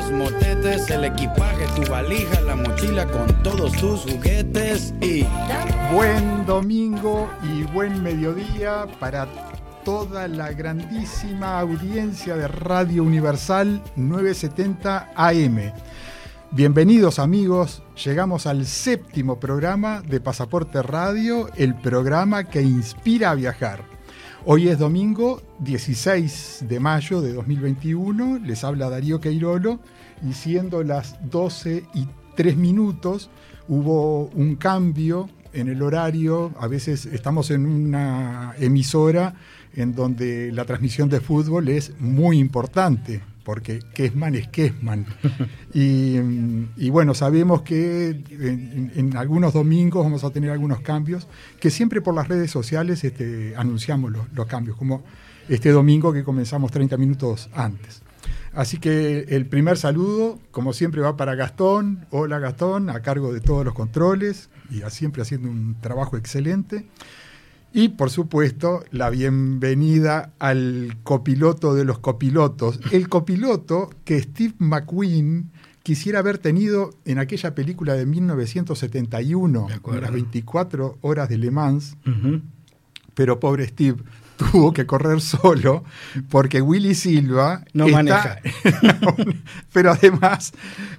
Los motetes, el equipaje, tu valija, la mochila con todos tus juguetes y... Buen domingo y buen mediodía para toda la grandísima audiencia de Radio Universal 970 AM. Bienvenidos amigos, llegamos al séptimo programa de Pasaporte Radio, el programa que inspira a viajar. Hoy es domingo 16 de mayo de 2021, les habla Darío Queirolo. Y siendo las 12 y 3 minutos hubo un cambio en el horario, a veces estamos en una emisora en donde la transmisión de fútbol es muy importante, porque Kesman es Kesman. y, bueno, sabemos que en, algunos domingos vamos a tener algunos cambios, que siempre por las redes sociales este, anunciamos los cambios, como este domingo que comenzamos 30 minutos antes. Así que el primer saludo, como siempre, va para Gastón. Hola Gastón, a cargo de todos los controles y siempre haciendo un trabajo excelente. Y por supuesto, la bienvenida al copiloto de los copilotos. El copiloto que Steve McQueen quisiera haber tenido en aquella película de 1971, las 24 horas de Le Mans. Uh -huh. Pero pobre Steve tuvo que correr solo porque Willy Silva no está, maneja. pero además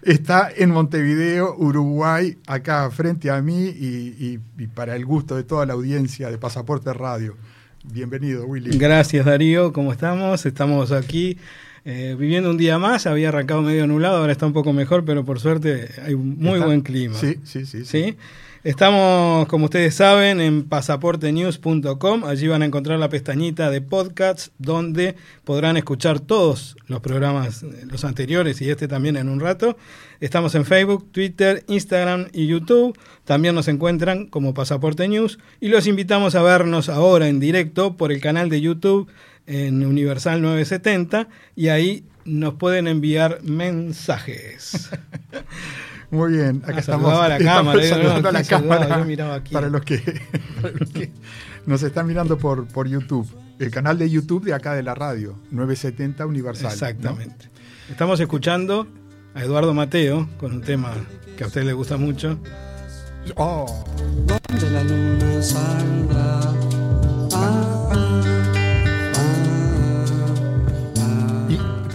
está en Montevideo, Uruguay, acá frente a mí y, y, y, para el gusto de toda la audiencia de Pasaporte Radio. Bienvenido, Willy. Gracias, Darío. ¿Cómo estamos? Estamos aquí. Eh, viviendo un día más, había arrancado medio nublado, ahora está un poco mejor, pero por suerte hay un muy está, buen clima. Sí, sí, sí. sí. ¿Sí? Estamos, como ustedes saben, en pasaportenews.com. Allí van a encontrar la pestañita de podcasts donde podrán escuchar todos los programas, los anteriores y este también en un rato. Estamos en Facebook, Twitter, Instagram y YouTube. También nos encuentran como Pasaporte News y los invitamos a vernos ahora en directo por el canal de YouTube en Universal 970 y ahí nos pueden enviar mensajes. Muy bien, acá Ah, estamos, a la estamos cámara, saludando no, a la cámara Yo miraba aquí. para los que, para los que nos están mirando por, por YouTube. El canal de YouTube de acá de la radio, 970 Universal. ¿no? Exactamente. Estamos escuchando a Eduardo Mateo con un tema que a usted le gusta mucho. Oh, la luna saldrá.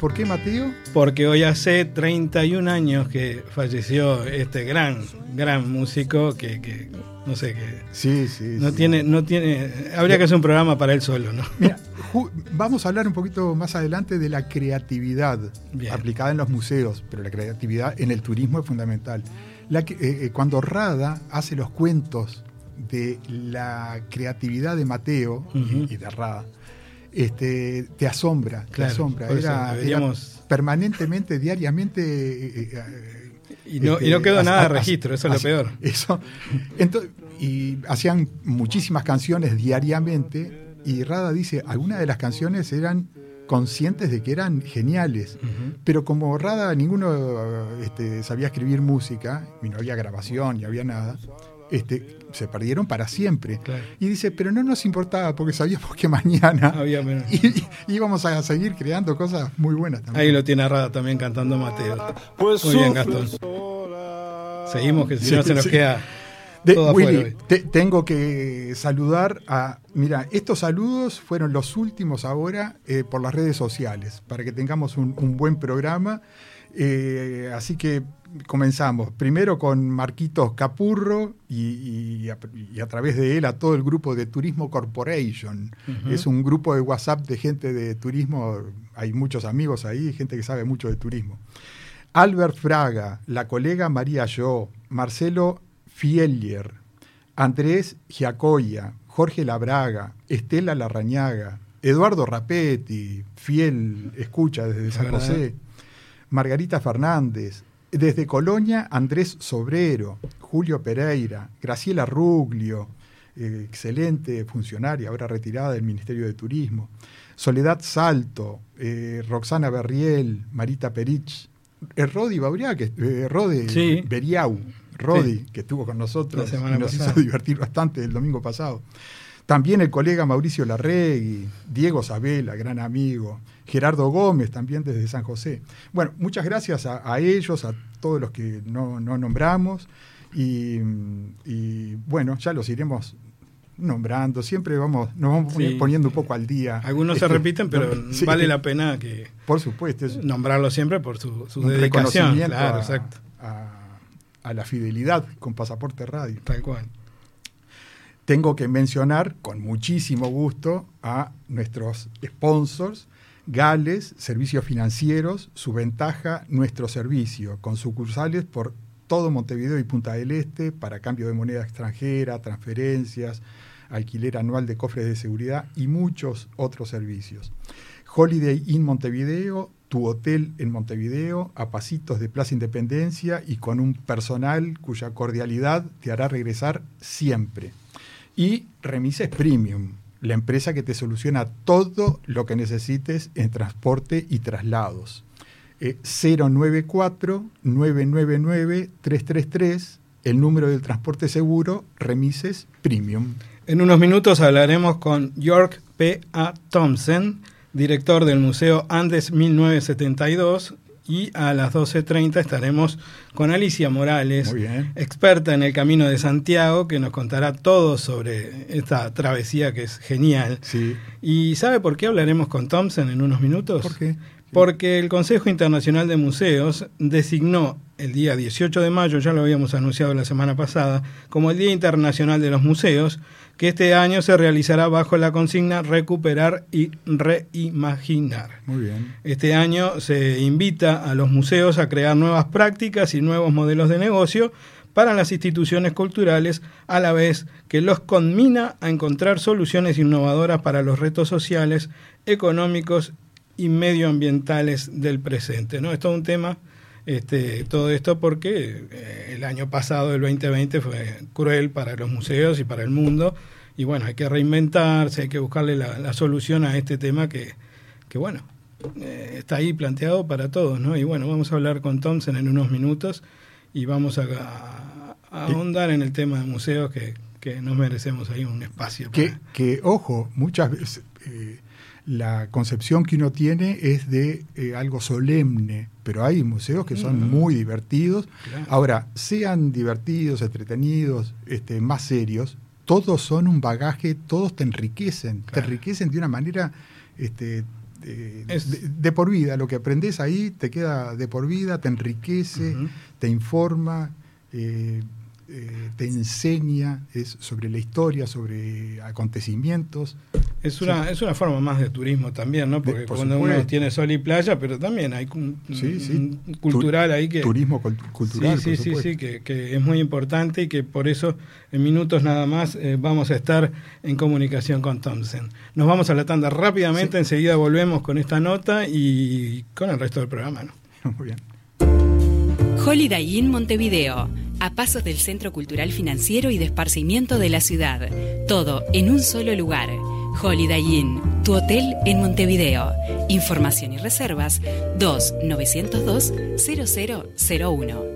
Por qué Mateo? Porque hoy hace 31 años que falleció este gran, gran músico que, que no sé, que Sí, sí. no sí. tiene, no tiene, habría que hacer un programa para él solo, ¿no? Mira, vamos a hablar un poquito más adelante de la creatividad Bien. aplicada en los museos, pero la creatividad en el turismo es fundamental. La que- eh, eh, cuando Rada hace los cuentos de la creatividad de Mateo y- y, de Rada, este, te asombra, te Claro, asombra. Era, permanentemente, diariamente. eh, eh, Y no, este, y no quedó nada de registro, eso es lo peor. Eso. Ento- y hacían muchísimas canciones diariamente y Rada dice, algunas de las canciones eran conscientes de que eran geniales, pero como Rada ninguno este, sabía escribir música, y no había grabación, ni había nada, este, se perdieron para siempre. Claro. Y dice, pero no nos importaba porque sabíamos que mañana Había menos. y- y- íbamos a seguir creando cosas muy buenas también. Ahí lo tiene Rada también cantando Mateo. Pues Muy bien, Gastón. Seguimos, que si Sí, no se nos sí. queda De- Willy, te- tengo que saludar a. Mira, estos saludos fueron los últimos ahora eh, por las redes sociales, para que tengamos un, un buen programa. Eh, así que comenzamos. Primero con Marquitos Capurro y, y a, y a través de él a todo el grupo de Turismo Corporation. Es un grupo de WhatsApp de gente de turismo. Hay muchos amigos ahí, gente que sabe mucho de turismo. Albert Fraga, la colega María Yo, Marcelo Fielier, Andrés Giacoya, Jorge Labraga, Estela Larrañaga, Eduardo Rapetti, fiel escucha desde San. José, Margarita Fernández, desde Colonia Andrés Sobrero, Julio Pereira, Graciela Ruglio, eh, excelente funcionaria, ahora retirada del Ministerio de Turismo, Soledad Salto, eh, Roxana Berriel, Marita Perich, eh, Rodi Bauriá, que, Sí. Beriau, Rodi, Sí. que estuvo con nosotros y nos pasada. hizo divertir bastante el domingo pasado. También el colega Mauricio Larregui, Diego Sabela, gran amigo, Gerardo Gómez, también desde San José. Bueno, muchas gracias a, a ellos, a todos los que no, no nombramos. Y, y, bueno, ya los iremos nombrando. Siempre vamos, nos vamos Sí. poniendo un poco al día. Algunos se repiten, pero sí, vale la pena que Por supuesto, es nombrarlo siempre por su, su dedicación. reconocimiento Claro, a, exacto. a- a la fidelidad con Pasaporte Radio. Tal cual. Tengo que mencionar con muchísimo gusto a nuestros sponsors, Gales, Servicios Financieros, su ventaja, nuestro servicio, con sucursales por todo Montevideo y Punta del Este para cambio de moneda extranjera, transferencias, alquiler anual de cofres de seguridad y muchos otros servicios. Holiday Inn Montevideo, tu hotel en Montevideo, a pasitos de Plaza Independencia y con un personal cuya cordialidad te hará regresar siempre. Y Remises Premium, la empresa que te soluciona todo lo que necesites en transporte y traslados. Eh, 094-999-333, el número del transporte seguro, Remises Premium. En unos minutos hablaremos con York P. A. Thompson, director del Museo Andes 1972, y a las 12.30 estaremos con Alicia Morales, experta en el Camino de Santiago, que nos contará todo sobre esta travesía que es genial. Sí. ¿Y sabe por qué hablaremos con Thompson en unos minutos? ¿Por qué? Porque el Consejo Internacional de Museos designó el día 18 de mayo, ya lo habíamos anunciado la semana pasada, como el Día Internacional de los Museos, que este año se realizará bajo la consigna Recuperar y Reimaginar. Muy bien. Este año se invita a los museos a crear nuevas prácticas y nuevos modelos de negocio para las instituciones culturales, a la vez que los conmina a encontrar soluciones innovadoras para los retos sociales, económicos y medioambientales del presente. ¿no? Esto es un tema, este, todo esto porque eh, el año pasado, el 2020, fue cruel para los museos y para el mundo. Y bueno, hay que reinventarse, hay que buscarle la, la solución a este tema que, que bueno, eh, está ahí planteado para todos, ¿no? Y bueno, vamos a hablar con Thompson en unos minutos y vamos a, a- ahondar en el tema de museos que, que nos merecemos ahí un espacio. Que, que, ojo, muchas veces eh, la concepción que uno tiene es de eh, algo solemne, pero hay museos que son Mm. muy divertidos. Claro. Ahora, sean divertidos, entretenidos, este, más serios, todos son un bagaje, todos te enriquecen, te enriquecen de una manera este, de, Es- de- de por vida. Lo que aprendes ahí te queda de por vida, te enriquece, te informa, eh, eh, te enseña es sobre la historia, sobre acontecimientos. Es una, es una forma más de turismo también, ¿no? Porque por cuando uno tiene sol y playa, pero también hay un, Sí, sí. un cultural ahí que... Turismo cult- cultural. sí, por sí, sí, que, que es muy importante y que por eso en minutos nada más eh, vamos a estar en comunicación con Thompson. Nos vamos a la tanda rápidamente, enseguida volvemos con esta nota y con el resto del programa, ¿no? Muy bien. Holiday Inn Montevideo, a pasos del Centro Cultural Financiero y de Esparcimiento de la ciudad. Todo en un solo lugar. Holiday Inn, tu hotel en Montevideo. Información y reservas 2-902-0001.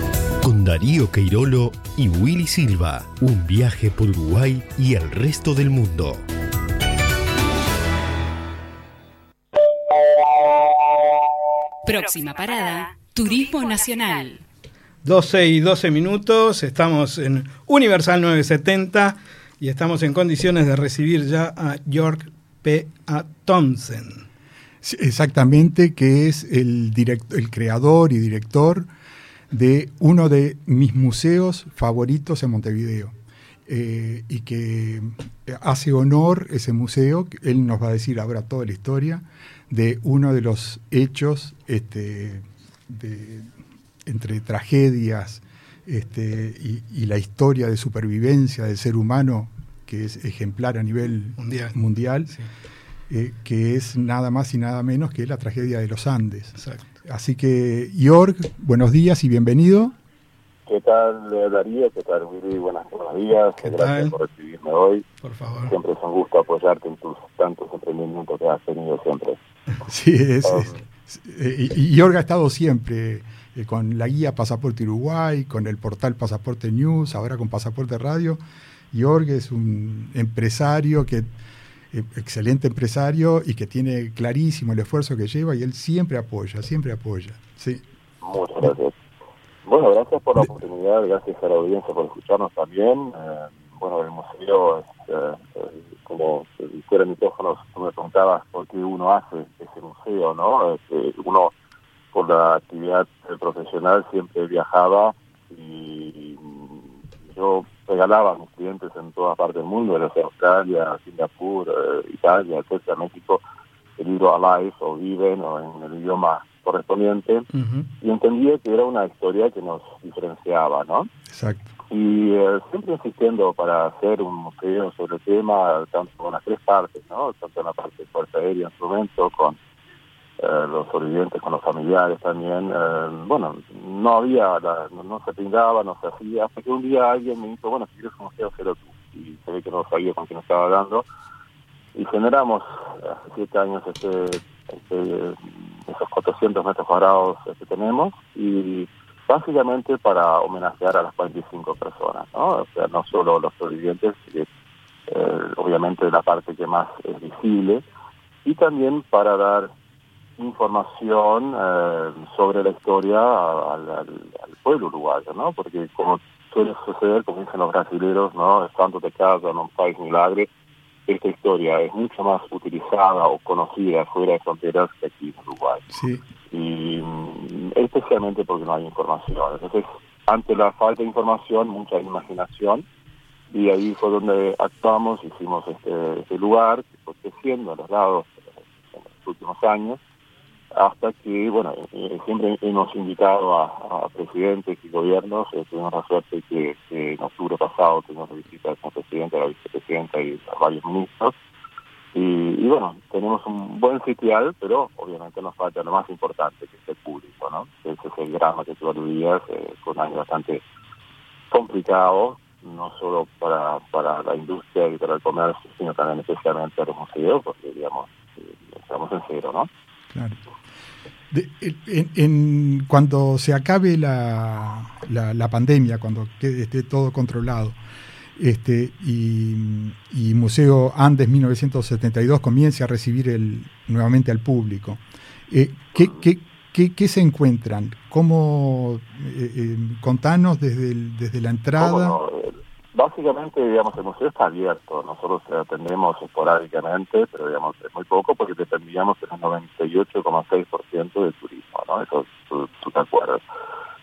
Con Darío Queirolo y Willy Silva. Un viaje por Uruguay y el resto del mundo. Próxima parada, Turismo Nacional. 12 y 12 minutos, estamos en Universal 970 y estamos en condiciones de recibir ya a York P. A. Thompson. Sí, Exactamente, que es el, direct- el creador y director de uno de mis museos favoritos en Montevideo. Eh, y que hace honor ese museo, él nos va a decir ahora toda la historia, de uno de los hechos este, de- entre tragedias este, y, y la historia de supervivencia del ser humano, que es ejemplar a nivel Mundial. mundial Sí, eh, que es nada más y nada menos que la tragedia de los Andes. exacto. Así que, Jorg, buenos días y bienvenido. ¿Qué tal, Darío? ¿Qué tal, Willy? Buenas, buenos días. ¿Qué Gracias tal? por recibirme hoy. Por favor. Siempre es un gusto apoyarte en tus tantos emprendimientos que has tenido siempre. Sí, es, Um, es- eh, y, y ha estado siempre eh, con la guía Pasaporte Uruguay, con el portal Pasaporte News, ahora con Pasaporte Radio. Jorg es un empresario que eh, excelente empresario y que tiene clarísimo el esfuerzo que lleva y él siempre apoya, siempre apoya. Sí. Muchas gracias. Bueno, gracias por la oportunidad, gracias a la audiencia por escucharnos también. Eh, bueno, el museo, es, eh, como si fuera micrófonos, tú me preguntabas por qué uno hace ese museo, ¿no? Este, uno, por la actividad eh, profesional, siempre viajaba y yo regalaba a mis clientes en toda parte del mundo, sea Australia, Singapur, eh, Italia, etcétera, México, el libro Alive o Viven o en el idioma correspondiente y entendía que era una historia que nos diferenciaba, ¿no? Exacto. Y eh, siempre insistiendo para hacer un museo sobre el tema, tanto con las tres partes, ¿no? Tanto en la parte de fuerza aérea, instrumento, con eh, los sobrevivientes, con los familiares también. eh, bueno, no había, la- no, se pintaba, no se hacía, hasta que un día alguien me dijo, bueno, si quieres un museo, hacelo tú. Y se ve que no sabía con quién estaba hablando. Y generamos hace siete años este, este, esos 400 metros cuadrados que tenemos y básicamente para homenajear a las 45 personas, ¿no? O sea, no solo los sobrevivientes, que eh, obviamente la parte que más es visible, y también para dar información eh, sobre la historia al, al- al pueblo uruguayo, ¿no? Porque como suele suceder, como dicen los brasileños, ¿no? Estando de casa en un país milagre, esta historia es mucho más utilizada o conocida fuera de fronteras que aquí en Uruguay Sí. y mm, especialmente porque no hay información. Entonces, ante la falta de información, mucha imaginación, y ahí fue donde actuamos, hicimos este, este lugar, que fue creciendo a los lados eh, en los últimos años, hasta que, bueno, eh, siempre hemos invitado a, presidentes y gobiernos, eh, tuvimos la suerte que, en octubre pasado tuvimos la visita del presidente, la vicepresidenta y a varios ministros, y, y bueno, tenemos un buen sitial, pero obviamente nos falta lo más importante, que es el público, ¿no? Ese es el drama que tú aludías, eh, fue un año bastante complicado, no solo para, para la industria y para el comercio, sino también especialmente para los museos, porque, digamos, eh, estamos en cero, ¿no? Claro. De- en, en- cuando se acabe la, la- la pandemia, cuando quede, esté todo controlado, este, y, y Museo Andes 1972 comience a recibir el, nuevamente al público, eh, ¿qué, qué- qué- qué se encuentran? ¿Cómo, eh, eh, contanos desde, el- desde la entrada? Básicamente, digamos, el museo está abierto. Nosotros atendemos esporádicamente, pero digamos, es muy poco porque dependíamos del 98,6% del turismo, ¿no? Eso tú, tú te acuerdas.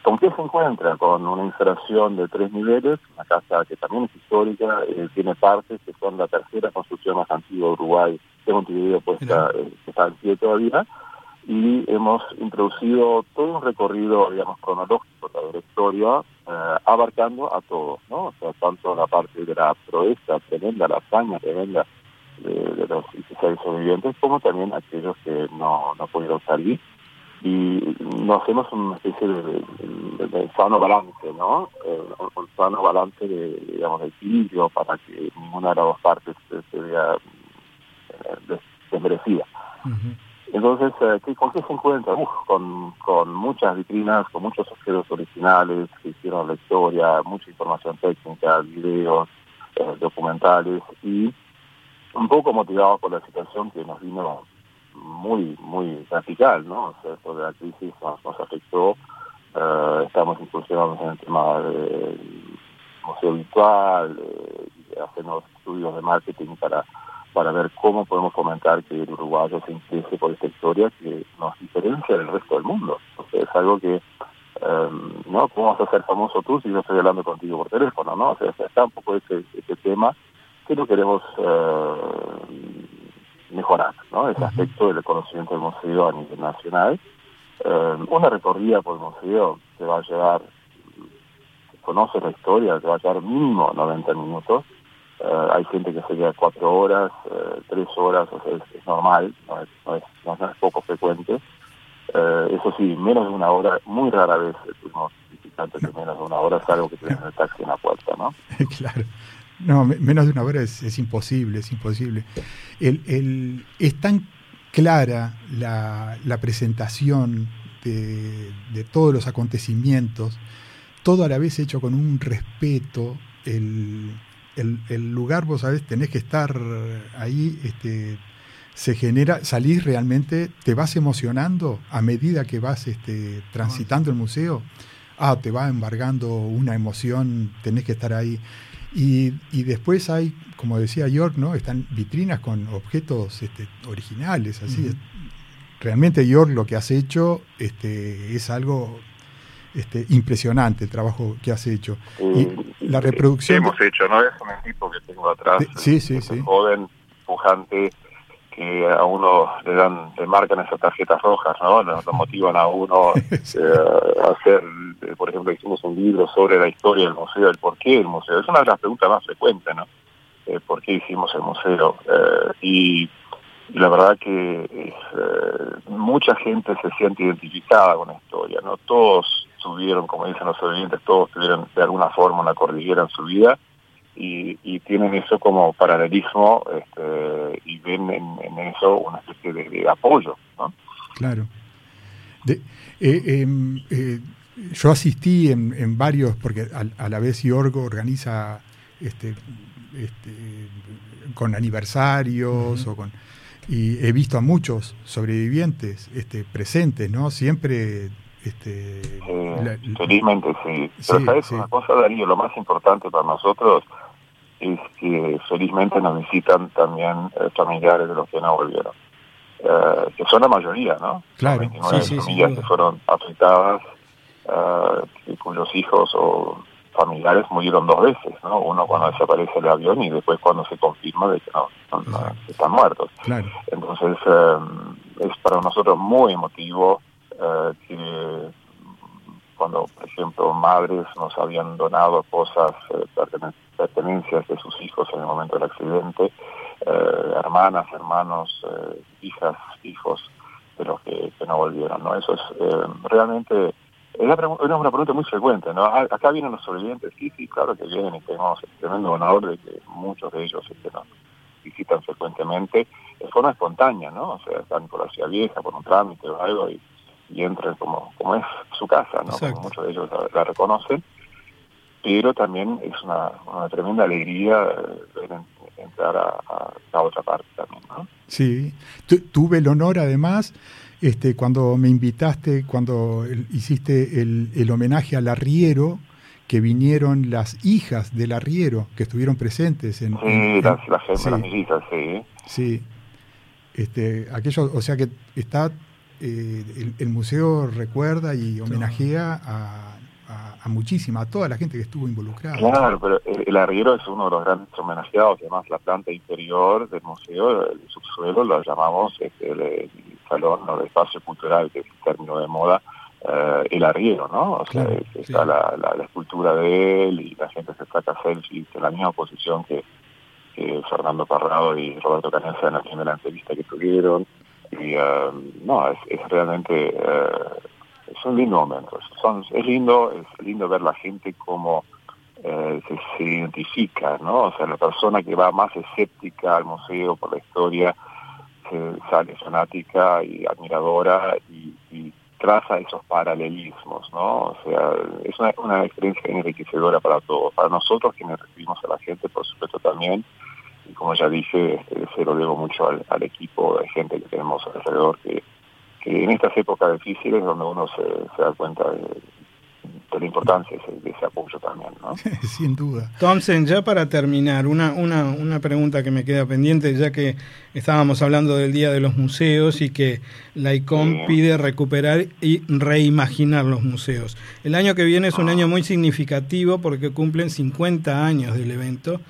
¿Con qué se encuentra? Con una instalación de tres niveles, una casa que también es histórica, eh, tiene partes que son la tercera construcción más antigua de Uruguay, de Montevideo, puesta, eh, está en pie todavía, y hemos introducido todo un recorrido, digamos, cronológico de la historia, eh, abarcando a todos, ¿no? O sea, tanto la parte de la proeza tremenda, la hazaña tremenda de, de los 16 sobrevivientes, como también aquellos que no, no pudieron salir y nos hacemos una especie de, sano balance, ¿no? Eh, un, sano balance de, digamos, equilibrio para que ninguna de las dos partes se, vea eh, des- desmerecida. Entonces, eh, ¿qué, ¿con qué se encuentra? Uf, con, con muchas vitrinas, con muchos objetos originales que hicieron la historia, mucha información técnica, videos, eh, documentales y un poco motivados por la situación que nos vino muy, muy radical, ¿no? O sea, esto de la crisis nos, afectó. eh, estamos incursionando en el tema del museo virtual, eh, haciendo estudios de marketing para para ver cómo podemos fomentar que el uruguayo se interese por esta historia que nos diferencia del resto del mundo. O sea, es algo que, eh, ¿no? ¿Cómo vas a ser famoso tú si yo estoy hablando contigo por teléfono, no? O sea, está un poco ese, ese tema que lo queremos eh, mejorar, ¿no? Ese aspecto del conocimiento del museo a nivel nacional. Eh, una recorrida por el museo te va a llevar, conoces la historia, te va a llevar mínimo 90 minutos. Eh, hay gente que se queda cuatro horas, eh, tres horas, o sea, es, normal, no es, no, es, poco frecuente. Eh, eso sí, menos de una hora, muy rara vez tuvimos visitantes de menos de una hora, salvo que tienen el taxi en la puerta, ¿no? claro. No, me- menos de una hora es, es imposible, es imposible. El, el- es tan clara la, la presentación de, de todos los acontecimientos, todo a la vez hecho con un respeto. El, el, el lugar, vos sabés, tenés que estar ahí, este, se genera, salís realmente, te vas emocionando a medida que vas este, transitando el museo. Ah, te va embargando una emoción, tenés que estar ahí. Y, y después hay, como decía York, ¿no? Están vitrinas con objetos este, originales, así. Realmente York lo que has hecho este, es algo este, impresionante el trabajo que has hecho. Y la reproducción... que hemos hecho, ¿no? Es un equipo que tengo atrás. Sí, sí, sí. Joven, pujante, que a uno le dan, le marcan esas tarjetas rojas, ¿no? Lo, lo motivan a uno eh, a hacer, eh, por ejemplo, hicimos un libro sobre la historia del museo, el porqué del museo. Es una de las preguntas más frecuentes, ¿no? Eh, ¿Por qué hicimos el museo? Eh, y y la verdad que eh, mucha gente se siente identificada con la historia, ¿no? Todos tuvieron, como dicen los sobrevivientes, todos tuvieron de alguna forma una cordillera en su vida y, y tienen eso como paralelismo este, y ven en, en eso una especie de, de apoyo, ¿no? Claro. De- eh, em, eh, yo asistí en, en varios, porque a, a la vez Yorgo organiza este, este, con aniversarios o con y he visto a muchos sobrevivientes este, presentes, ¿no? Siempre este, Eh, la- felizmente sí. Pero Sí, sabes sí. una cosa, Darío, lo más importante para nosotros es que felizmente nos visitan también eh, familiares de los que no volvieron. Eh, que son la mayoría, ¿no? Claro. Son 29 Sí, sí, sin familias que fueron afectadas, y cuyos hijos o familiares murieron dos veces, ¿no? Uno cuando desaparece el avión y después cuando se confirma de que no, no- no, Exacto. están muertos. claro, Entonces es para nosotros muy emotivo eh, que cuando, por ejemplo, madres nos habían donado cosas, eh, pertene- pertenencias de sus hijos en el momento del accidente, eh, hermanas, hermanos, hijas, hijos de los que, que no volvieron, ¿no? Eso es realmente... Es una, pregu- es una pregunta muy frecuente, ¿no? Ah, Acá vienen los sobrevivientes, sí, sí, claro que vienen y tenemos el tremendo honor de que muchos de ellos este, nos visitan frecuentemente de forma espontánea, ¿no? O sea, están por la ciudad vieja, por un trámite o algo y, y entran como, como es su casa, ¿no? Como muchos de ellos la, la reconocen, pero también es una, una tremenda alegría eh, ver en- entrar a, a la otra parte también, ¿no? sí. Tu- tuve el honor además, este, cuando me invitaste, cuando el- hiciste el, el homenaje al arriero, que vinieron las hijas del arriero que estuvieron presentes en... Sí, en- las, las gemelas sí. sí. Sí. Este, aquello, o sea que está eh, el, el museo recuerda y homenajea a, a- a muchísima, a toda la gente que estuvo involucrada. Claro, pero el, el arriero es uno de los grandes homenajeados, además la planta inferior del museo, el subsuelo, lo llamamos este, el, el salón o el espacio cultural, que es el término de moda, eh, el arriero, ¿no? O sea, Claro, es- sí. está la, la- la escultura de él y la gente se saca selfies en la misma posición que, que Fernando Parrado y Roberto Canessa en la primera entrevista que tuvieron. Y eh, no, es, es realmente eh, es un lindo momento. Son, es lindo, es lindo ver la gente como eh, se, se identifica, ¿no? O sea, la persona que va más escéptica al museo por la historia se sale fanática y admiradora y, y traza esos paralelismos, ¿no? O sea, es una, una experiencia enriquecedora para todos, para nosotros quienes recibimos a la gente, por supuesto también, y como ya dije, este, se lo debo mucho al, al equipo de gente que tenemos alrededor, que, que en estas épocas difíciles donde uno se, se da cuenta de, de la importancia de ese, de ese apoyo también, ¿no? Sin duda. Thompson, ya para terminar, una, una, una pregunta que me queda pendiente, ya que estábamos hablando del Día de los Museos y que la ICOM Sí. pide recuperar y reimaginar los museos. El año que viene es un año muy significativo porque cumplen 50 años del evento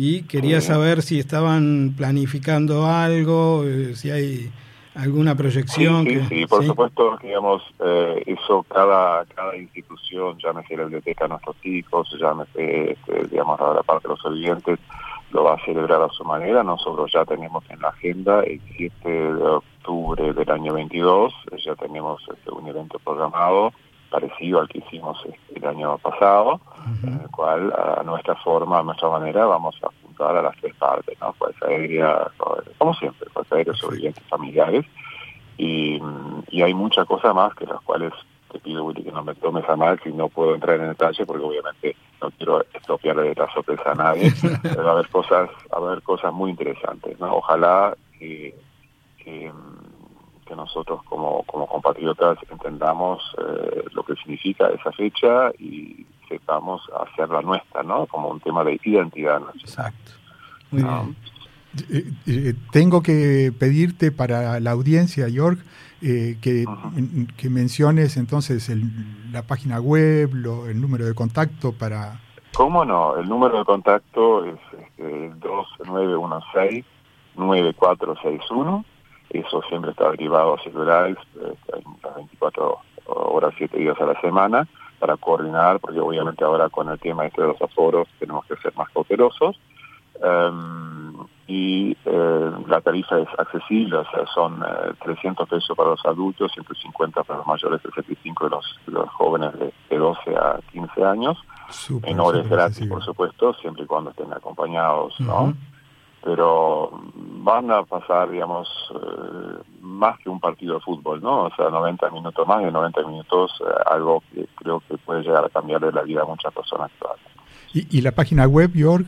y quería Sí. saber si estaban planificando algo, eh, si hay alguna proyección. Sí, sí, que- sí, por ¿sí? supuesto, digamos, eh, eso cada cada institución, llámese la biblioteca de nuestros hijos, llámese, este, digamos, la, parte de los oyentes, lo va a celebrar a su manera. Nosotros ya tenemos en la agenda el 7 de octubre del año 22, eh, ya tenemos este, un evento programado parecido al que hicimos este, el año pasado, en el cual a nuestra forma, a nuestra manera, vamos a apuntar a las tres partes, ¿no? Fuerza aérea, como siempre, fuerza aérea, sobrevivientes familiares, y, y hay muchas cosas más que las cuales te pido, Willy, que no me tomes a mal si no puedo entrar en detalle, porque obviamente no quiero estropearle la sorpresa a nadie, pero va a haber cosas, va a haber cosas muy interesantes, ¿no? Ojalá que, que, que nosotros como, como compatriotas entendamos eh, lo que significa esa fecha y sepamos hacerla nuestra, ¿no? Como un tema de identidad nacional. Exacto. Muy ¿no? bien. Eh, eh, tengo que pedirte para la audiencia, York, eh, que, que menciones entonces el- la página web, lo- el número de contacto para... ¿Cómo no? El número de contacto es este, 2916-9461. Eso siempre está derivado a este, hay las 24 horas, 7 días a la semana, para coordinar, porque obviamente ahora con el tema este de los aforos tenemos que ser más cautelosos. Em, y eh, la tarifa es accesible, o sea, son eh, 300 pesos para los adultos, 150 para los mayores de 75 y los, los jóvenes de, de 12 a 15 años. Súper, Menores súper gratis, accesible. por supuesto, siempre y cuando estén acompañados, ¿no? Pero van a pasar, digamos, eh, más que un partido de fútbol, ¿no? O sea, 90 minutos más de 90 minutos, eh, algo que creo que puede llegar a cambiarle la vida a muchas personas actuales. Y, y la página web, York,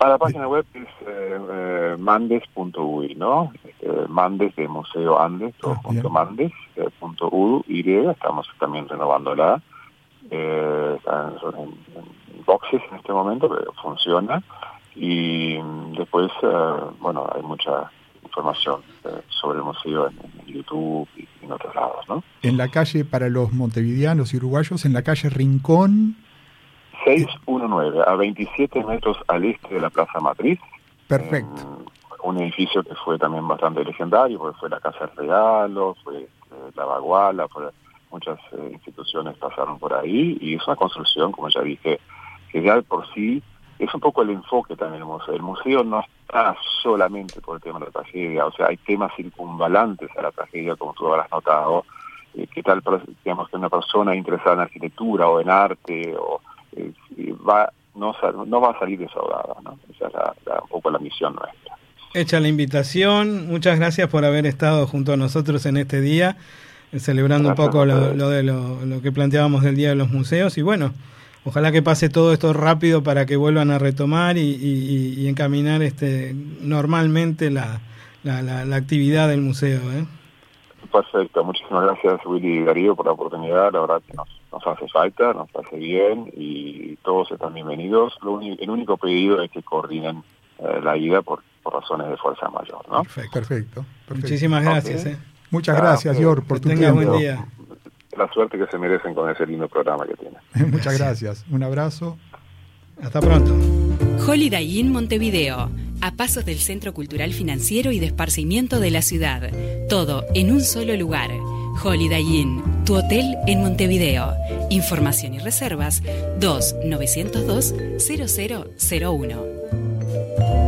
Ah, la página web es eh, eh, mandes.ui, ¿no? Este, Mandes de Museo Andes, todo Ah, junto bien. mandes, eh, punto U, Y, estamos también renovándola. Eh, están en boxes en este momento, pero funciona. Y después, eh, bueno, hay mucha información eh, sobre el museo en, en YouTube y en otros lados, ¿no? en la calle para los montevideanos y uruguayos, en la calle Rincón, 619, a 27 metros al este de la Plaza Matriz. perfecto. en un edificio que fue también bastante legendario, porque fue la Casa del Regalo, fue eh, la Baguala, fue- muchas eh, instituciones pasaron por ahí, y es una construcción, como ya dije, que ya por sí es un poco el enfoque también del museo. El museo no está solamente por el tema de la tragedia, o sea, hay temas circunvalantes a la tragedia, como tú habrás notado, eh, que tal, digamos, que una persona interesada en arquitectura o en arte, o eh, va no, va a salir desahogada, ¿no? Esa es la- la- un poco la misión nuestra. Hecha la invitación, muchas gracias por haber estado junto a nosotros en este día, celebrando Gracias un poco lo, lo de lo, lo que planteábamos del Día de los Museos y bueno, ojalá que pase todo esto rápido para que vuelvan a retomar y, y- y- y encaminar este normalmente la, la, la- la actividad del museo. ¿eh? Perfecto, muchísimas gracias Willy y Darío por la oportunidad, la verdad que nos, nos hace falta, nos hace bien y todos están bienvenidos. Lo el único pedido es que coordinen eh, la ida por, por, razones de fuerza mayor. ¿no? Perfecto, perfecto. Muchísimas gracias. Eh. Muchas gracias, Yor, por tu tiempo. Buen día. La suerte que se merecen con ese lindo programa que tienen. Muchas gracias. Un abrazo. Hasta pronto. Holiday Inn Montevideo, a pasos del Centro Cultural Financiero y de Esparcimiento de la ciudad. Todo en un solo lugar. Holiday Inn, tu hotel en Montevideo. Información y reservas 2 902 0001.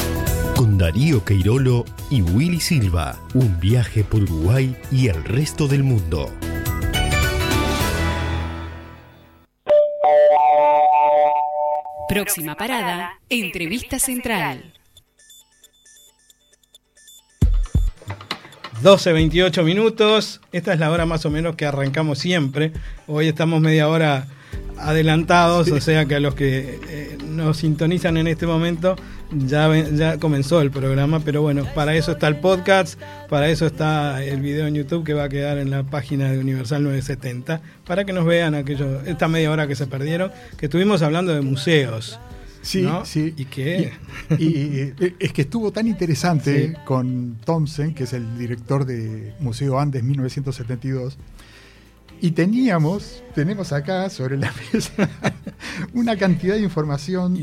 con Darío Queirolo y Willy Silva. Un viaje por Uruguay y el resto del mundo. Próxima parada, entrevista central. 12.28 minutos. Esta es la hora más o menos que arrancamos siempre. Hoy estamos media hora adelantados, o sea que a los que eh, nos sintonizan en este momento ya, ya comenzó el programa, pero bueno, para eso está el podcast, para eso está el video en YouTube que va a quedar en la página de Universal 970, para que nos vean aquello, esta media hora que se perdieron, que estuvimos hablando de museos. Sí, sí. ¿Y qué? Y, es que estuvo tan interesante con Thompson, que es el director de Museo Andes 1972, y teníamos, tenemos acá sobre la mesa una cantidad de información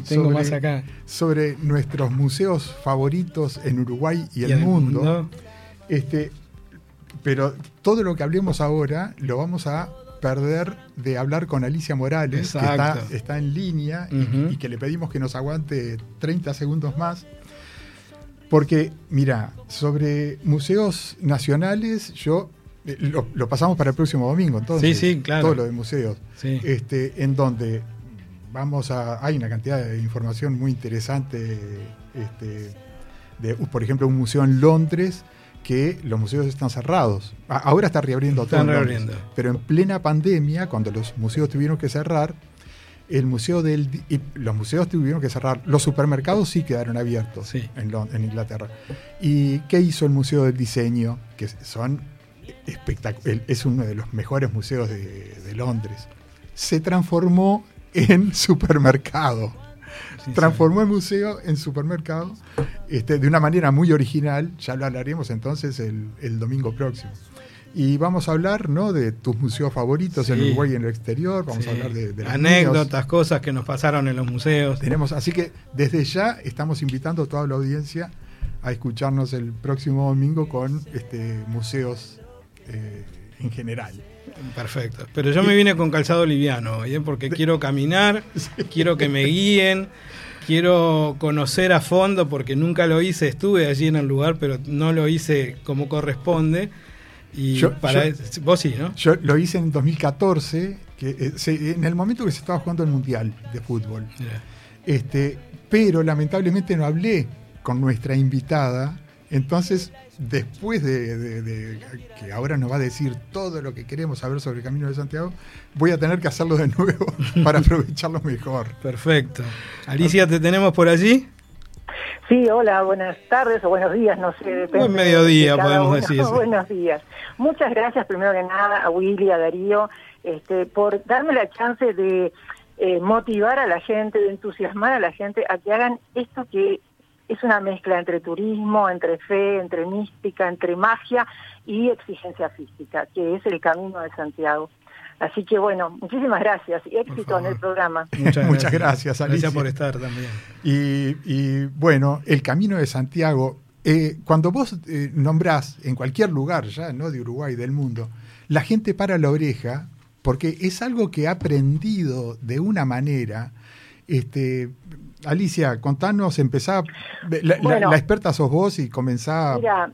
sobre, nuestros museos favoritos en Uruguay y, el, mundo. Este, pero todo lo que hablemos ahora lo vamos a perder de hablar con Alicia Morales, que está, en línea y, y, que le pedimos que nos aguante 30 segundos más. Porque, mira, sobre museos nacionales, yo eh, lo, pasamos para el próximo domingo, entonces. Sí, sí, claro. Todo lo de museos. Este, en donde vamos a. Hay una cantidad de información muy interesante. Este, de, por ejemplo, un museo en Londres que los museos están cerrados. Ahora está reabriendo todo. reabriendo. pero en plena pandemia, cuando los museos tuvieron que cerrar, el museo del los museos tuvieron que cerrar. Los supermercados sí quedaron abiertos en, en Inglaterra. ¿Y qué hizo el Museo del Diseño? Que son es uno de los mejores museos de, Londres. Se transformó en supermercado. transformó el museo en supermercado este, de una manera muy original. Ya lo hablaremos entonces el, domingo próximo. Y vamos a hablar ¿no? de tus museos favoritos en Uruguay y en el exterior. Vamos a hablar de, anécdotas, cosas que nos pasaron en los museos. Tenemos, así que desde ya estamos invitando a toda la audiencia a escucharnos el próximo domingo con este, museos eh, en general. Perfecto. Pero yo me vine con calzado liviano, ¿eh? porque quiero caminar, quiero que me guíen, quiero conocer a fondo, porque nunca lo hice, estuve allí en el lugar, pero no lo hice como corresponde. Y para vos sí, ¿no? Yo lo hice en 2014, que, eh, en el momento que se estaba jugando el Mundial de Fútbol. Este, pero lamentablemente no hablé con nuestra invitada entonces, después de, que ahora nos va a decir todo lo que queremos saber sobre el Camino de Santiago, voy a tener que hacerlo de nuevo para aprovecharlo mejor. Perfecto. Alicia, ¿te tenemos por allí? Sí, hola, buenas tardes o buenos días, no sé. Buen mediodía, podemos decir. buenos días. Muchas gracias, primero que nada, a Willy, a Darío, este, por darme la chance de eh, motivar a la gente, de entusiasmar a la gente a que hagan esto que es una mezcla entre turismo, entre fe, entre mística, entre magia y exigencia física, que es el camino de Santiago. Así que bueno, muchísimas gracias y éxito en el programa. Muchas, Muchas gracias, Alicia. Gracias por estar también. Y, y bueno, el Camino de Santiago, eh, cuando vos eh, nombrás en cualquier lugar ya, no de Uruguay, del mundo, la gente para la oreja porque es algo que ha aprendido de una manera. Este, Alicia, contanos, empezá, la, la- Bueno. la experta sos vos y comenzá. Mira,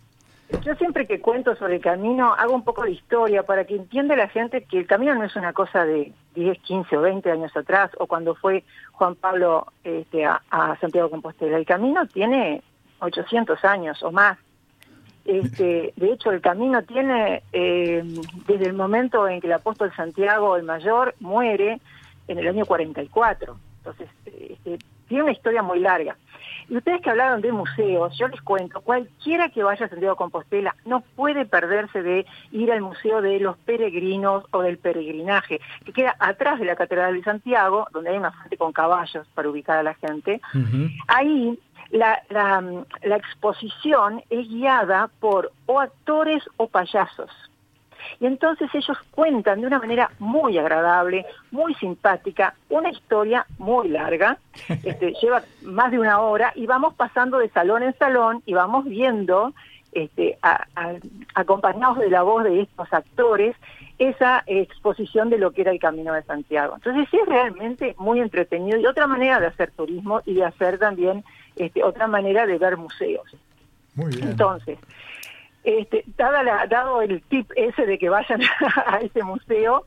yo siempre que cuento sobre el camino hago un poco de historia para que entienda la gente que el camino no es una cosa de 10, 15 o 20 años atrás o cuando fue Juan Pablo este, a, a Santiago Compostela. El camino tiene 800 años o más. Este, de hecho, el camino tiene, eh, desde el momento en que el apóstol Santiago el Mayor muere en el año 44. Entonces, este, tiene una historia muy larga. Y ustedes que hablaron de museos, yo les cuento, cualquiera que vaya a Santiago de Compostela no puede perderse de ir al Museo de los Peregrinos o del Peregrinaje, que queda atrás de la Catedral de Santiago, donde hay una fuente con caballos para ubicar a la gente. Ahí la, la, la exposición es guiada por o actores o payasos. Y entonces ellos cuentan de una manera muy agradable, muy simpática, una historia muy larga, este, lleva más de una hora y vamos pasando de salón en salón y vamos viendo, este, a- a- acompañados de la voz de estos actores, esa exposición de lo que era el Camino de Santiago. Entonces sí es realmente muy entretenido y otra manera de hacer turismo y de hacer también este, otra manera de ver museos. Muy bien. Entonces, este, dada la- dado el tip ese de que vayan a ese museo,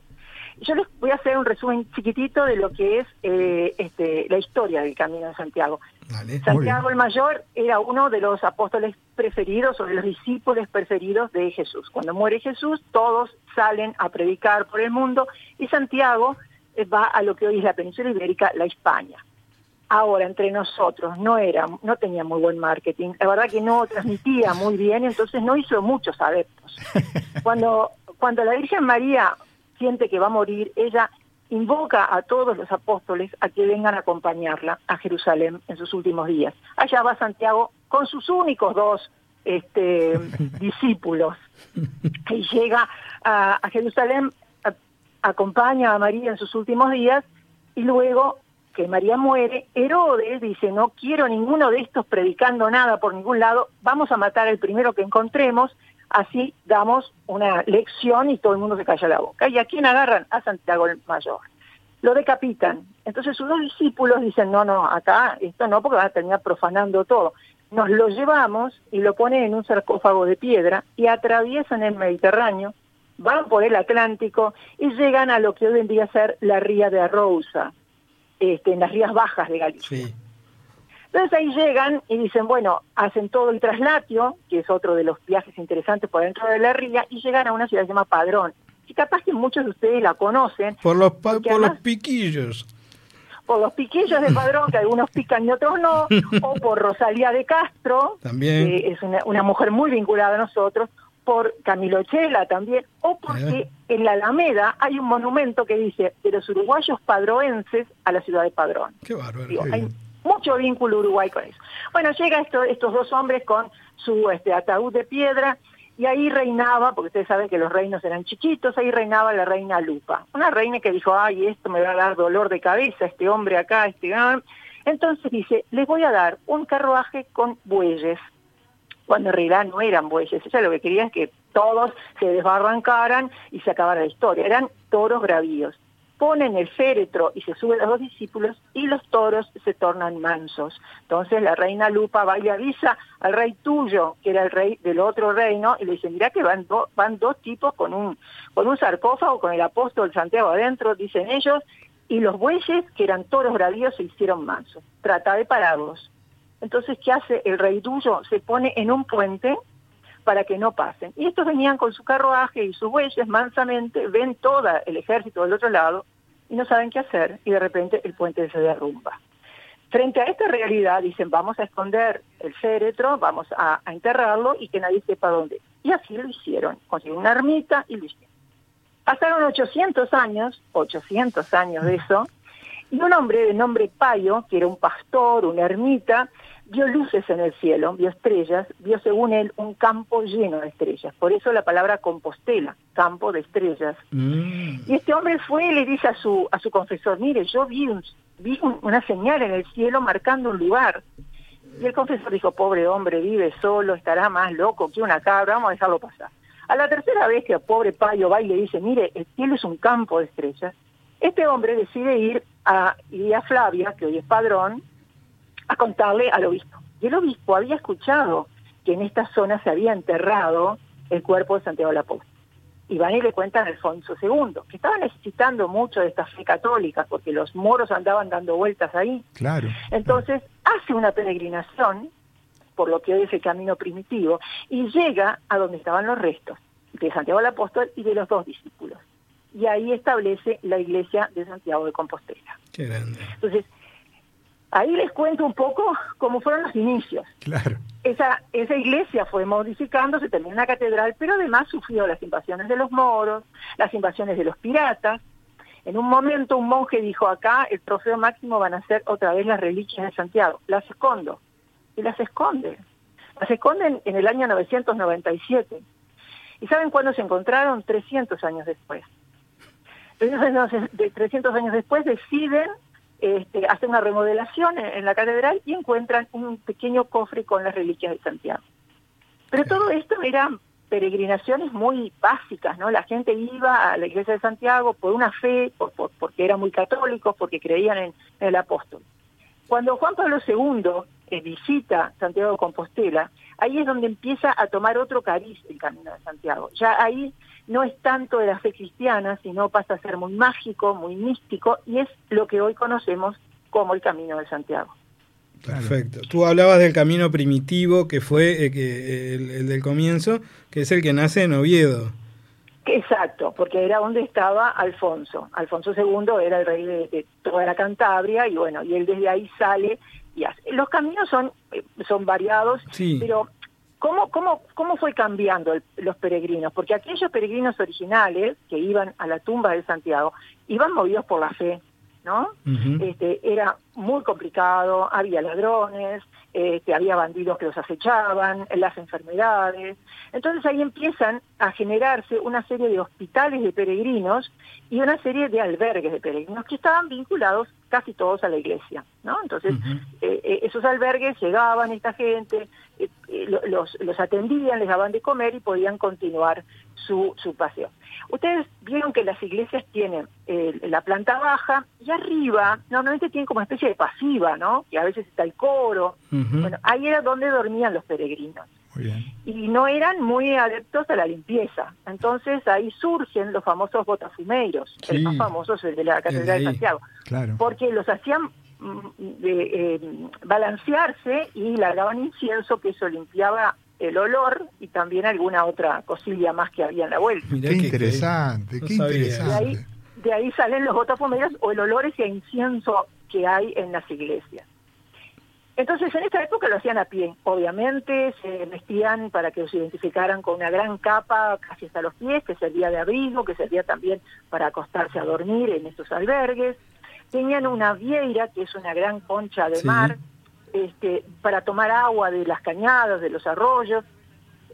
yo les voy a hacer un resumen chiquitito de lo que es eh, este, la historia del Camino de Santiago. Santiago el Mayor era uno de los apóstoles preferidos o de los discípulos preferidos de Jesús. Cuando muere Jesús, todos salen a predicar por el mundo y Santiago eh, va a lo que hoy es la península ibérica, la España. Ahora, entre nosotros, no era, no tenía muy buen marketing. La verdad que no transmitía muy bien, entonces no hizo muchos adeptos. Cuando, cuando la Virgen María siente que va a morir, ella invoca a todos los apóstoles a que vengan a acompañarla a Jerusalén en sus últimos días. Allá va Santiago con sus únicos dos este, discípulos y llega a, a Jerusalén, a- acompaña a María en sus últimos días y luego que María muere, Herodes dice, no quiero ninguno de estos predicando nada por ningún lado, vamos a matar al primero que encontremos, así damos una lección y todo el mundo se calla la boca. ¿Y a quién agarran? A Santiago el Mayor. Lo decapitan. Entonces sus dos discípulos dicen, no, no, acá esto no, porque van a terminar profanando todo. Nos lo llevamos y lo ponen en un sarcófago de piedra y atraviesan el Mediterráneo, van por el Atlántico y llegan a lo que hoy en día ser la ría de Arousa, este, en las rías bajas de Galicia. Entonces ahí llegan y dicen, bueno, hacen todo el traslatio, que es otro de los viajes interesantes por dentro de la ría, y llegan a una ciudad que se llama Padrón. Y capaz que muchos de ustedes la conocen, Por los, por los piquillos. por los piquillos de Padrón, que algunos pican y otros no, o por Rosalía de Castro, También. que es una, una mujer muy vinculada a nosotros, por Camilo Chela también, o porque en la Alameda hay un monumento que dice de los uruguayos padroenses a la ciudad de Padrón. Qué bárbaro. Digo, qué hay bien. mucho vínculo Uruguay con eso. Bueno, llega esto, estos dos hombres con su este, ataúd de piedra y ahí reinaba, porque ustedes saben que los reinos eran chiquitos, ahí reinaba la reina Lupa. Una reina que dijo, ay, esto me va a dar dolor de cabeza, este hombre acá, este... ah". Entonces dice, les voy a dar un carruaje con bueyes, cuando en realidad no eran bueyes, ella lo que quería es que todos se desbarrancaran y se acabara la historia, eran toros bravíos. Ponen el féretro y se suben los dos discípulos y los toros se tornan mansos. Entonces la reina Lupa va y avisa al rey tuyo, que era el rey del otro reino, y le dice, mira que van, do- van dos tipos con un, con un sarcófago, con el apóstol Santiago adentro, dicen ellos, y los bueyes, que eran toros bravíos, se hicieron mansos. Trata de pararlos. Entonces, ¿qué hace el rey tuyo? Se pone en un puente para que no pasen. Y estos venían con su carruaje y sus bueyes mansamente, ven todo el ejército del otro lado y no saben qué hacer y de repente el puente se derrumba. Frente a esta realidad dicen, vamos a esconder el féretro, vamos a, a enterrarlo y que nadie sepa dónde. Y así lo hicieron, consiguieron una ermita y lo hicieron. Pasaron 800 años, 800 años de eso, y un hombre de nombre Payo, que era un pastor, una ermita, vio luces en el cielo, vio estrellas, vio según él un campo lleno de estrellas. Por eso la palabra Compostela, campo de estrellas. Mm. Y este hombre fue y le dice a su, a su confesor, mire, yo vi, un- vi un- una señal en el cielo marcando un lugar. Y el confesor dijo, pobre hombre, vive solo, estará más loco que una cabra, vamos a dejarlo pasar. A la tercera vez que el pobre Payo va y le dice, mire, el cielo es un campo de estrellas, este hombre decide ir a, ir a Flavia, que hoy es padrón, a contarle al obispo. Y el obispo había escuchado que en esta zona se había enterrado el cuerpo de Santiago el Apóstol. Y van y le cuentan a Alfonso II, que estaba necesitando mucho de esta fe católica, porque los moros andaban dando vueltas ahí. Claro. Entonces hace una peregrinación, por lo que hoy es el camino primitivo, y llega a donde estaban los restos de Santiago el Apóstol y de los dos discípulos. Y ahí establece la iglesia de Santiago de Compostela. Qué grande. Entonces, ahí les cuento un poco cómo fueron los inicios. Claro. Esa, esa iglesia fue modificando, se terminó una catedral, pero además sufrió las invasiones de los moros, las invasiones de los piratas. En un momento un monje dijo acá, el trofeo máximo van a ser otra vez las reliquias de Santiago. Las escondo. Y las esconde. Las esconden en el año 997. ¿Y saben cuándo se encontraron? 300 años después. 300 años, de 300 años después deciden este, hacer una remodelación en, en la catedral y encuentran un pequeño cofre con las reliquias de Santiago. Pero todo esto eran peregrinaciones muy básicas, ¿no? La gente iba a la iglesia de Santiago por una fe, por, por- porque eran muy católicos, porque creían en, en el apóstol. Cuando Juan Pablo II eh, visita Santiago de Compostela, ahí es donde empieza a tomar otro cariz el camino de Santiago. Ya ahí no es tanto de la fe cristiana, sino pasa a ser muy mágico, muy místico, y es lo que hoy conocemos como el camino de Santiago. Perfecto. Tú hablabas del camino primitivo que fue eh, que, el, el del comienzo, que es el que nace en Oviedo. Exacto, porque era donde estaba Alfonso. Alfonso II era el rey de, de toda la Cantabria y bueno, y él desde ahí sale y hace. Los caminos son, eh, son variados, Sí. pero ¿cómo, cómo, ¿cómo fue cambiando el- los peregrinos? Porque aquellos peregrinos originales que iban a la tumba de Santiago iban movidos por la fe, ¿no? Este, era muy complicado, había ladrones, este, había bandidos que los acechaban, las enfermedades. Entonces ahí empiezan a generarse una serie de hospitales de peregrinos y una serie de albergues de peregrinos que estaban vinculados casi todos a la iglesia, ¿no? Entonces eh, eh, esos albergues llegaban esta gente, eh, eh, lo- los, los atendían, les daban de comer y podían continuar su, su paseo. Ustedes vieron que las iglesias tienen eh, la planta baja y arriba normalmente tienen como una especie de pasiva, ¿no? Que a veces está el coro. Bueno, ahí era donde dormían los peregrinos Muy bien. y no eran muy adeptos a la limpieza. Entonces ahí surgen los famosos botafumeiros, el Sí. más famoso es el de la El de Catedral de. Santiago, Claro. porque los hacían mm, de, eh, balancearse y largaban incienso que eso limpiaba el olor y también alguna otra cosilla más que había en la vuelta. Mirá Qué que- interesante, no qué sabía. De interesante. ahí, de ahí salen los botafumeros o el olor ese incienso que hay en las iglesias. Entonces, en esta época lo hacían a pie. Obviamente, se vestían para que los identificaran con una gran capa casi hasta los pies, que servía de abrigo, que servía también para acostarse a dormir en estos albergues. Tenían una vieira, que es una gran concha de Sí. mar, este, para tomar agua de las cañadas, de los arroyos.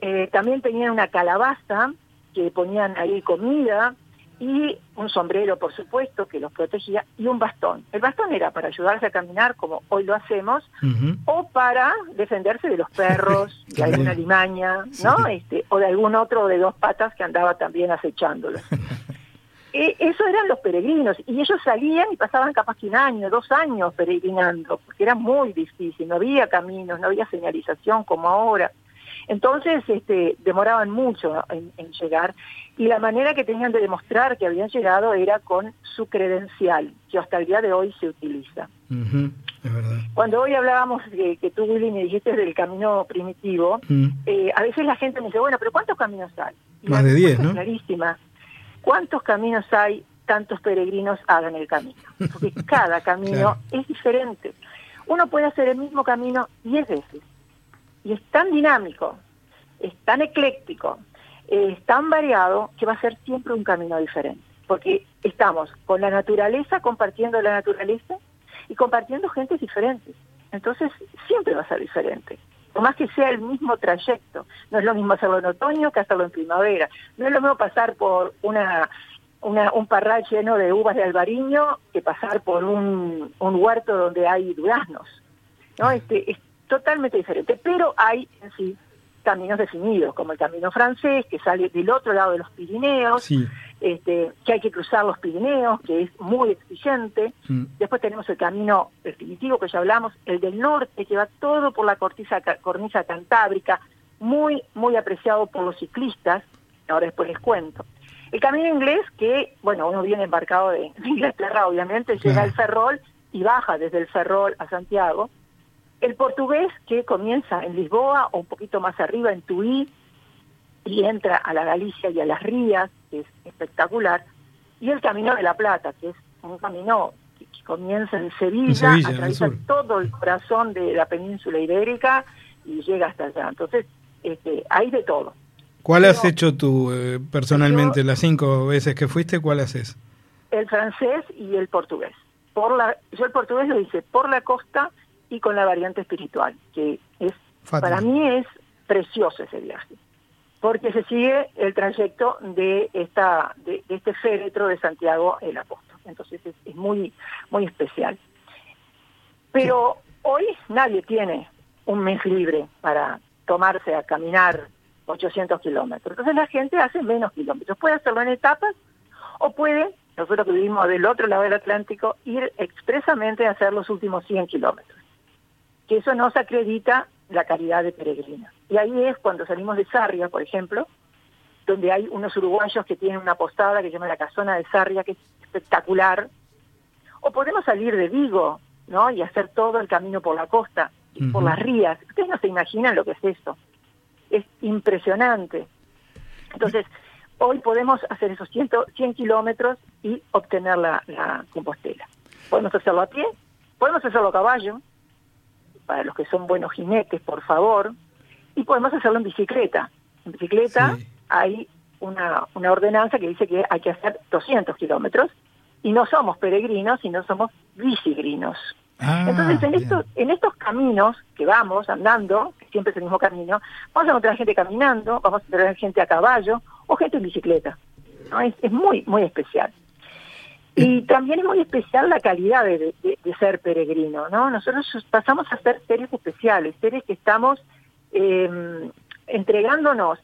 Eh, también tenían una calabaza que ponían ahí comida y un sombrero, por supuesto, que los protegía y un bastón. El bastón era para ayudarse a caminar, como hoy lo hacemos, o para defenderse de los perros, de alguna limaña, ¿no? Sí. Este, o de algún otro de dos patas que andaba también acechándolos. Eh, eso eran los peregrinos, y ellos salían y pasaban capaz que un año, dos años peregrinando, porque era muy difícil, no había caminos, no había señalización como ahora. Entonces, este, demoraban mucho en, en llegar, y la manera que tenían de demostrar que habían llegado era con su credencial, que hasta el día de hoy se utiliza. Es verdad. Cuando hoy hablábamos de que tú, Willy, me dijiste del camino primitivo, Mm. eh, a veces la gente me dice, bueno, pero ¿cuántos caminos hay? Y Más de 10, respuesta es ¿no? clarísima. ¿Cuántos caminos hay? Tantos peregrinos hagan el camino. Porque cada camino Claro. es diferente. Uno puede hacer el mismo camino 10 veces. Y es tan dinámico, es tan ecléctico, es tan variado que va a ser siempre un camino diferente. Porque estamos con la naturaleza, compartiendo la naturaleza y compartiendo gentes diferentes. Entonces, siempre va a ser diferente. Por más que sea el mismo trayecto. No es lo mismo hacerlo en otoño que hacerlo en primavera. No es lo mismo pasar por una, una un parral lleno de uvas de albariño que pasar por un, un huerto donde hay duraznos. ¿no? Este, es totalmente diferente. Pero hay en sí caminos definidos, como el camino francés, que sale del otro lado de los Pirineos, Sí. este, que hay que cruzar los Pirineos, que es muy exigente. Mm. Después tenemos el camino definitivo que ya hablamos, el del norte, que va todo por la cortisa, cornisa cantábrica, muy, muy apreciado por los ciclistas. Ahora después les cuento. El camino inglés, que, bueno, uno viene embarcado de, Inglaterra, obviamente, llega Claro. al Ferrol y baja desde el Ferrol a Santiago. El portugués, que comienza en Lisboa o un poquito más arriba en Tuí, y entra a la Galicia y a las Rías, que es espectacular, y el Camino de la Plata, que es un camino que, que comienza en Sevilla, En Sevilla, en el atraviesa todo el corazón de la península ibérica y llega hasta allá. Entonces, este, hay de todo. ¿Cuál has hecho tú eh, personalmente Yo- las cinco veces que fuiste? ¿Cuál haces? El francés y el portugués. Por la, yo el portugués lo hice por la costa y con la variante espiritual, que es Fátima. para mí es precioso ese viaje, porque se sigue el trayecto de esta de, de este féretro de Santiago el Apóstol. Entonces es, es muy muy especial. Pero hoy nadie tiene un mes libre para tomarse a caminar 800 kilómetros. Entonces la gente hace menos kilómetros. Puede hacerlo en etapas o puede, nosotros que vivimos del otro lado del Atlántico, ir expresamente a hacer los últimos 100 kilómetros. Que eso nos acredita la calidad de peregrino. Y ahí es cuando salimos de Sarria, por ejemplo, donde hay unos uruguayos que tienen una postada que se llama la Casona de Sarria, que es espectacular. O podemos salir de Vigo, ¿no? Y hacer todo el camino por la costa, y por las rías. Ustedes no se imaginan lo que es esto. Es impresionante. Entonces, hoy podemos hacer esos 100, 100 kilómetros y obtener la, la Compostela. Podemos hacerlo a pie, podemos hacerlo a caballo, para los que son buenos jinetes, por favor, y podemos hacerlo en bicicleta. En bicicleta Sí. hay una, una ordenanza que dice que hay que hacer 200 kilómetros y no somos peregrinos, sino somos bicigrinos. Ah, Entonces, en estos, en estos caminos que vamos andando, que siempre es el mismo camino, vamos a encontrar gente caminando, vamos a encontrar gente a caballo o gente en bicicleta. ¿no? Es, es muy, muy especial. Y también es muy especial la calidad de, ser peregrino, ¿no? Nosotros pasamos a ser seres especiales, seres que estamos eh, entregándonos.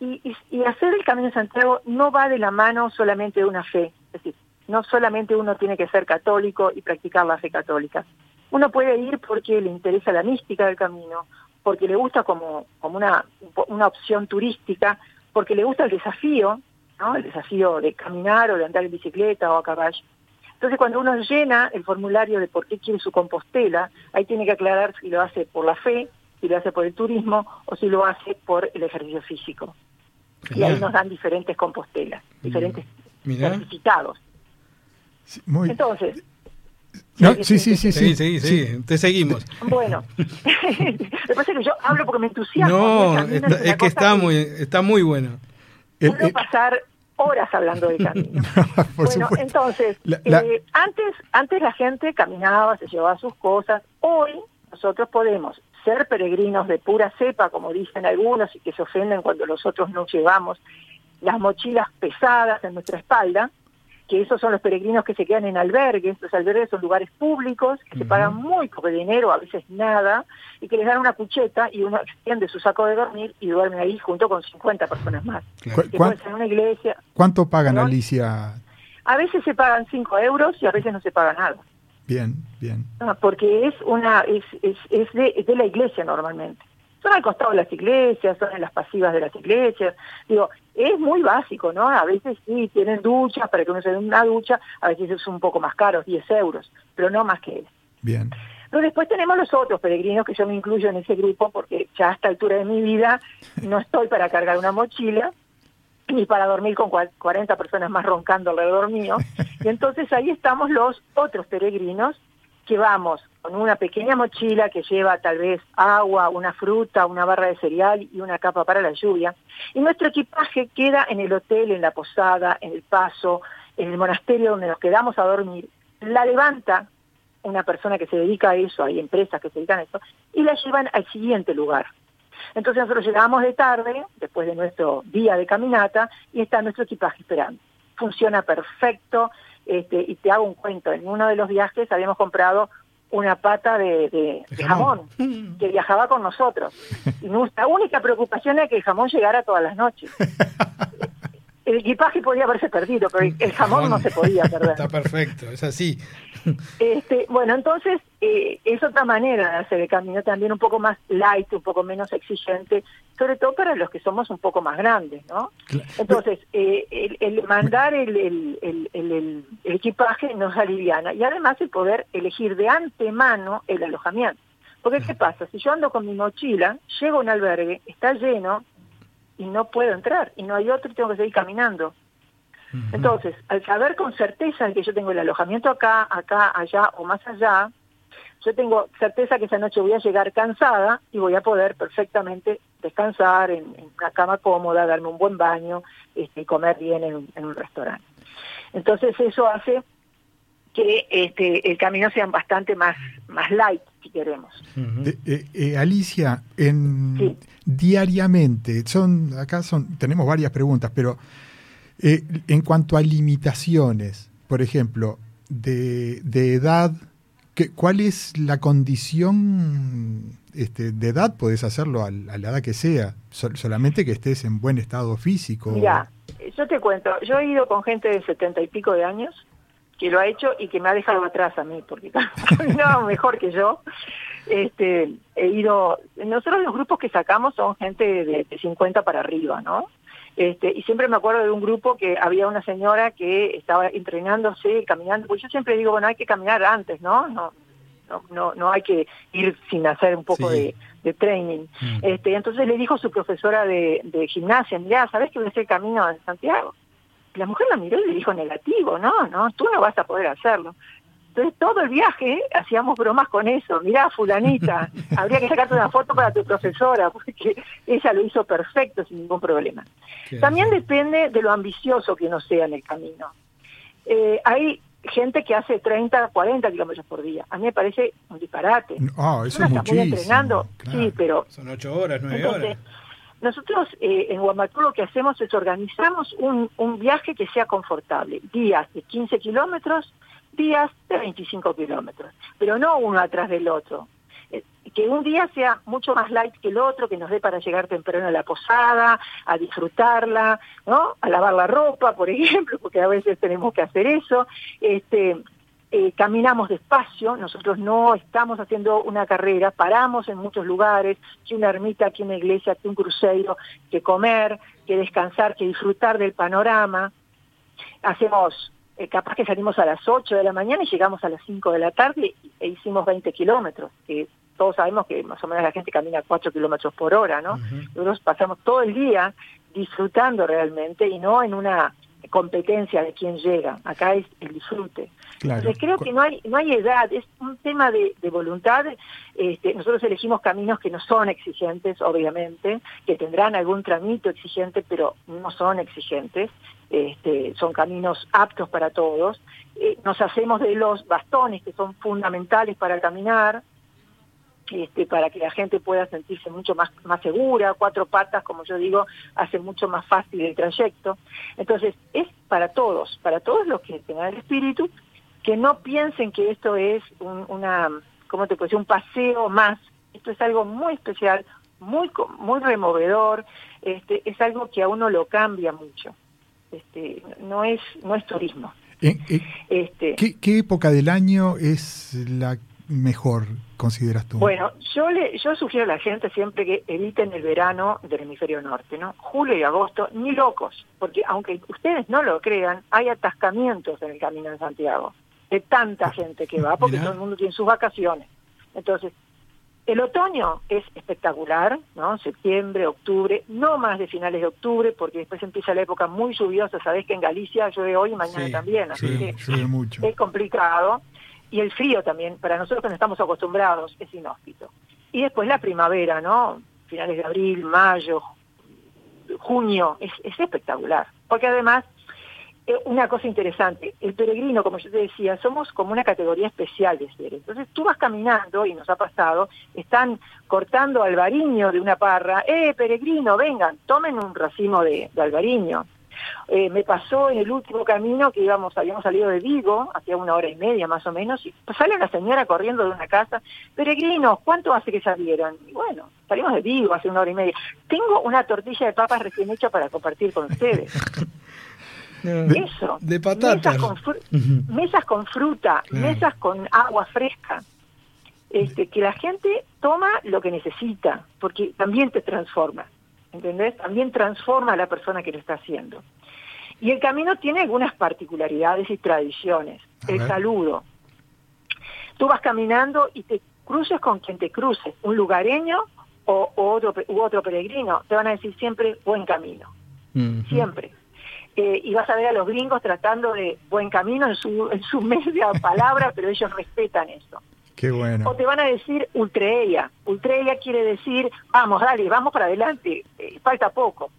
Y, y- y hacer el Camino de Santiago no va de la mano solamente de una fe, es decir, no solamente uno tiene que ser católico y practicar la fe católica. Uno puede ir porque le interesa la mística del camino, porque le gusta como, como una, una opción turística, porque le gusta el desafío, ¿no? el desafío de caminar o de andar en bicicleta o a caballo. Entonces, cuando uno llena el formulario de por qué quiere su compostela, ahí tiene que aclarar si lo hace por la fe, si lo hace por el turismo o si lo hace por el ejercicio físico. Y ahí nos dan diferentes compostelas, diferentes Mirá. certificados. Sí, muy- Entonces, No, sí, sí, sí, Sí, sí. sí, sí, te seguimos. bueno, lo que pasa es que yo hablo porque me entusiasmo. No, está- es que está muy, está muy bueno. Puedo el- pasar horas hablando de camino. por bueno, supuesto. entonces, La- la- eh, antes, antes la gente caminaba, se llevaba sus cosas. Hoy nosotros podemos ser peregrinos de pura cepa, como dicen algunos, y que se ofenden cuando nosotros no llevamos las mochilas pesadas en nuestra espalda, que esos son los peregrinos que se quedan en albergues. Los albergues son lugares públicos que se pagan muy poco dinero, a veces nada, y que les dan una cucheta y uno extiende su saco de dormir y duerme ahí junto con 50 personas más. Claro. ¿Cu- Que cuán- puede ser en una iglesia, ¿Cuánto pagan. Alicia? a veces se pagan 5 euros y a veces no se paga nada. Bien, bien. Porque es una es, es, es, de, es de la iglesia normalmente. Son al costado de las iglesias, son en las pasivas de las iglesias. Digo, es muy básico, ¿no? A veces sí, tienen duchas para que uno se dé una ducha, a veces es un poco más caro, 10 euros, pero no más que eso. Bien. Pero después tenemos los otros peregrinos que yo me incluyo en ese grupo porque ya a esta altura de mi vida no estoy para cargar una mochila ni para dormir con cua- 40 personas más roncando alrededor mío. Y entonces ahí estamos los otros peregrinos que vamos con una pequeña mochila que lleva tal vez agua, una fruta, una barra de cereal y una capa para la lluvia. Y nuestro equipaje queda en el hotel, en la posada, en el paso, en el monasterio donde nos quedamos a dormir. La levanta una persona que se dedica a eso, hay empresas que se dedican a eso, y la llevan al siguiente lugar. Entonces nosotros llegamos de tarde, después de nuestro día de caminata, y está nuestro equipaje esperando. Funciona perfecto, este, y te hago un cuento, en uno de los viajes habíamos comprado una pata de, de- de jamón que viajaba con nosotros. Y nuestra única preocupación era que el jamón llegara todas las noches. El equipaje podía haberse perdido, pero el- el jamón no se podía perder. Está perfecto, es así. Este, bueno, entonces eh, es otra manera de hacer el camino, también un poco más light, un poco menos exigente, sobre todo para los que somos un poco más grandes, ¿no? Entonces, eh, el, el mandar el, el- el- el- el- el equipaje nos aliviana y además el poder elegir de antemano el alojamiento. Porque, ¿qué pasa? Si yo ando con mi mochila, llego a un albergue, está lleno y no puedo entrar y no hay otro y tengo que seguir caminando. Entonces, al saber con certeza que yo tengo el alojamiento acá, acá, allá o más allá, yo tengo certeza que esa noche voy a llegar cansada y voy a poder perfectamente descansar en, en una cama cómoda, darme un buen baño este, y comer bien en, en un restaurante. Entonces eso hace que este, el camino sea bastante más, más light, si queremos. De- eh, eh, Alicia, en, diariamente, son, acá son, tenemos varias preguntas, pero eh, en cuanto a limitaciones, por ejemplo, de, de edad, ¿qué- ¿cuál es la condición este, de edad? Puedes hacerlo al- a, la edad que sea, sol- solamente que estés en buen estado físico. Mira, yo te cuento, yo he ido con gente de setenta y pico de años que lo ha hecho y que me ha dejado atrás a mí, porque caminaba mejor que yo. Este, he ido, nosotros los grupos que sacamos son gente de, de 50 para arriba, ¿no? Este, y siempre me acuerdo de un grupo que había una señora que estaba entrenándose, caminando, pues yo siempre digo, bueno, hay que caminar antes, ¿no? No, no, no, no hay que ir sin hacer un poco Sí. de, de training. Este, entonces le dijo su profesora de, de gimnasia, mira, ¿sabes que voy a hacer el camino de Santiago? Y la mujer la miró y le dijo negativo, no, no, tú no vas a poder hacerlo. Entonces todo el viaje hacíamos bromas con eso, mirá fulanita, habría que sacarte una foto para tu profesora, porque ella lo hizo perfecto sin ningún problema. También depende de lo ambicioso que uno sea en el camino. Eh, hay gente que hace 30, 40 kilómetros por día. A mí me parece un disparate. Ah, eso Uno es está muy muchísimo. entrenando, sí, pero Son ocho horas, nueve entonces, horas. Nosotros eh, en Guamatú lo que hacemos es organizamos un, un viaje que sea confortable. Días de 15 kilómetros, días de 25 kilómetros, pero no uno atrás del otro. Eh, Que un día sea mucho más light que el otro, que nos dé para llegar temprano a la posada, a disfrutarla, ¿no? A lavar la ropa, por ejemplo, porque a veces tenemos que hacer eso. Este, eh, caminamos despacio, nosotros no estamos haciendo una carrera, paramos en muchos lugares, que una ermita, que una iglesia, que un crucero, que comer, que descansar, que disfrutar del panorama. Hacemos, eh, capaz que salimos a las 8 de la mañana y llegamos a las 5 de la tarde e hicimos 20 kilómetros, que todos sabemos que más o menos la gente camina 4 kilómetros por hora, ¿no? Nosotros pasamos todo el día disfrutando realmente y no en una competencia de quién llega. Acá es el disfrute. Claro. Entonces creo que no hay no hay edad, es un tema de, de voluntad. Este, nosotros elegimos caminos que no son exigentes, obviamente, que tendrán algún tramito exigente, pero no son exigentes. Este, son caminos aptos para todos. Eh, nos hacemos de los bastones que son fundamentales para caminar, este, para que la gente pueda sentirse mucho más, más segura. Cuatro patas, como yo digo, hace mucho más fácil el trayecto. Entonces, es para todos, para todos los que tengan el espíritu, que no piensen que esto es un, una, ¿cómo te puedo decir? Un paseo más. Esto es algo muy especial, muy, muy removedor, este, es algo que a uno lo cambia mucho. Este, no es, no es turismo. ¿En- en- Este, ¿qué, qué época del año es la mejor, consideras tú? Bueno, yo le, yo sugiero a la gente siempre que eviten el verano del hemisferio norte, ¿no? Julio y agosto, ni locos, porque aunque ustedes no lo crean, hay atascamientos en el Camino de Santiago, de tanta gente que va, porque Mirá. todo el mundo tiene sus vacaciones. Entonces, el otoño es espectacular, ¿no? Septiembre, octubre, no más de finales de octubre, porque después empieza la época muy lluviosa, sabés que en Galicia llueve hoy y mañana Sí, también, así sí, que mucho. es complicado. Y el frío también, para nosotros que no estamos acostumbrados, es inhóspito. Y después la primavera, ¿no? Finales de abril, mayo, junio, es, es espectacular. Porque además una cosa interesante, el peregrino, como yo te decía, somos como una categoría especial de seres. Entonces tú vas caminando, y nos ha pasado, están cortando albariño de una parra, ¡eh, peregrino, vengan, tomen un racimo de, de albariño! Eh, me pasó en el último camino que íbamos, habíamos salido de Vigo, hacía una hora y media más o menos, y sale una señora corriendo de una casa, peregrinos, ¿cuánto hace que salieron? Y bueno, salimos de Vigo hace una hora y media. Tengo una tortilla de papas recién hecha para compartir con ustedes. Eso. De patatas. Mesas con, fru- mesas con fruta, Claro. mesas con agua fresca. Este, que la gente toma lo que necesita, porque también te transforma, ¿entendés? También transforma a la persona que lo está haciendo. Y el camino tiene algunas particularidades y tradiciones. A el ver. saludo. Tú vas caminando y te cruces con quien te cruce, un lugareño o, o otro, u otro peregrino. Te van a decir siempre buen camino siempre. Eh, y vas a ver a los gringos tratando de buen camino en su, en su media palabra, pero ellos respetan eso. Qué bueno. O te van a decir ultreia. Ultreia quiere decir, vamos, dale, vamos para adelante, eh, falta poco.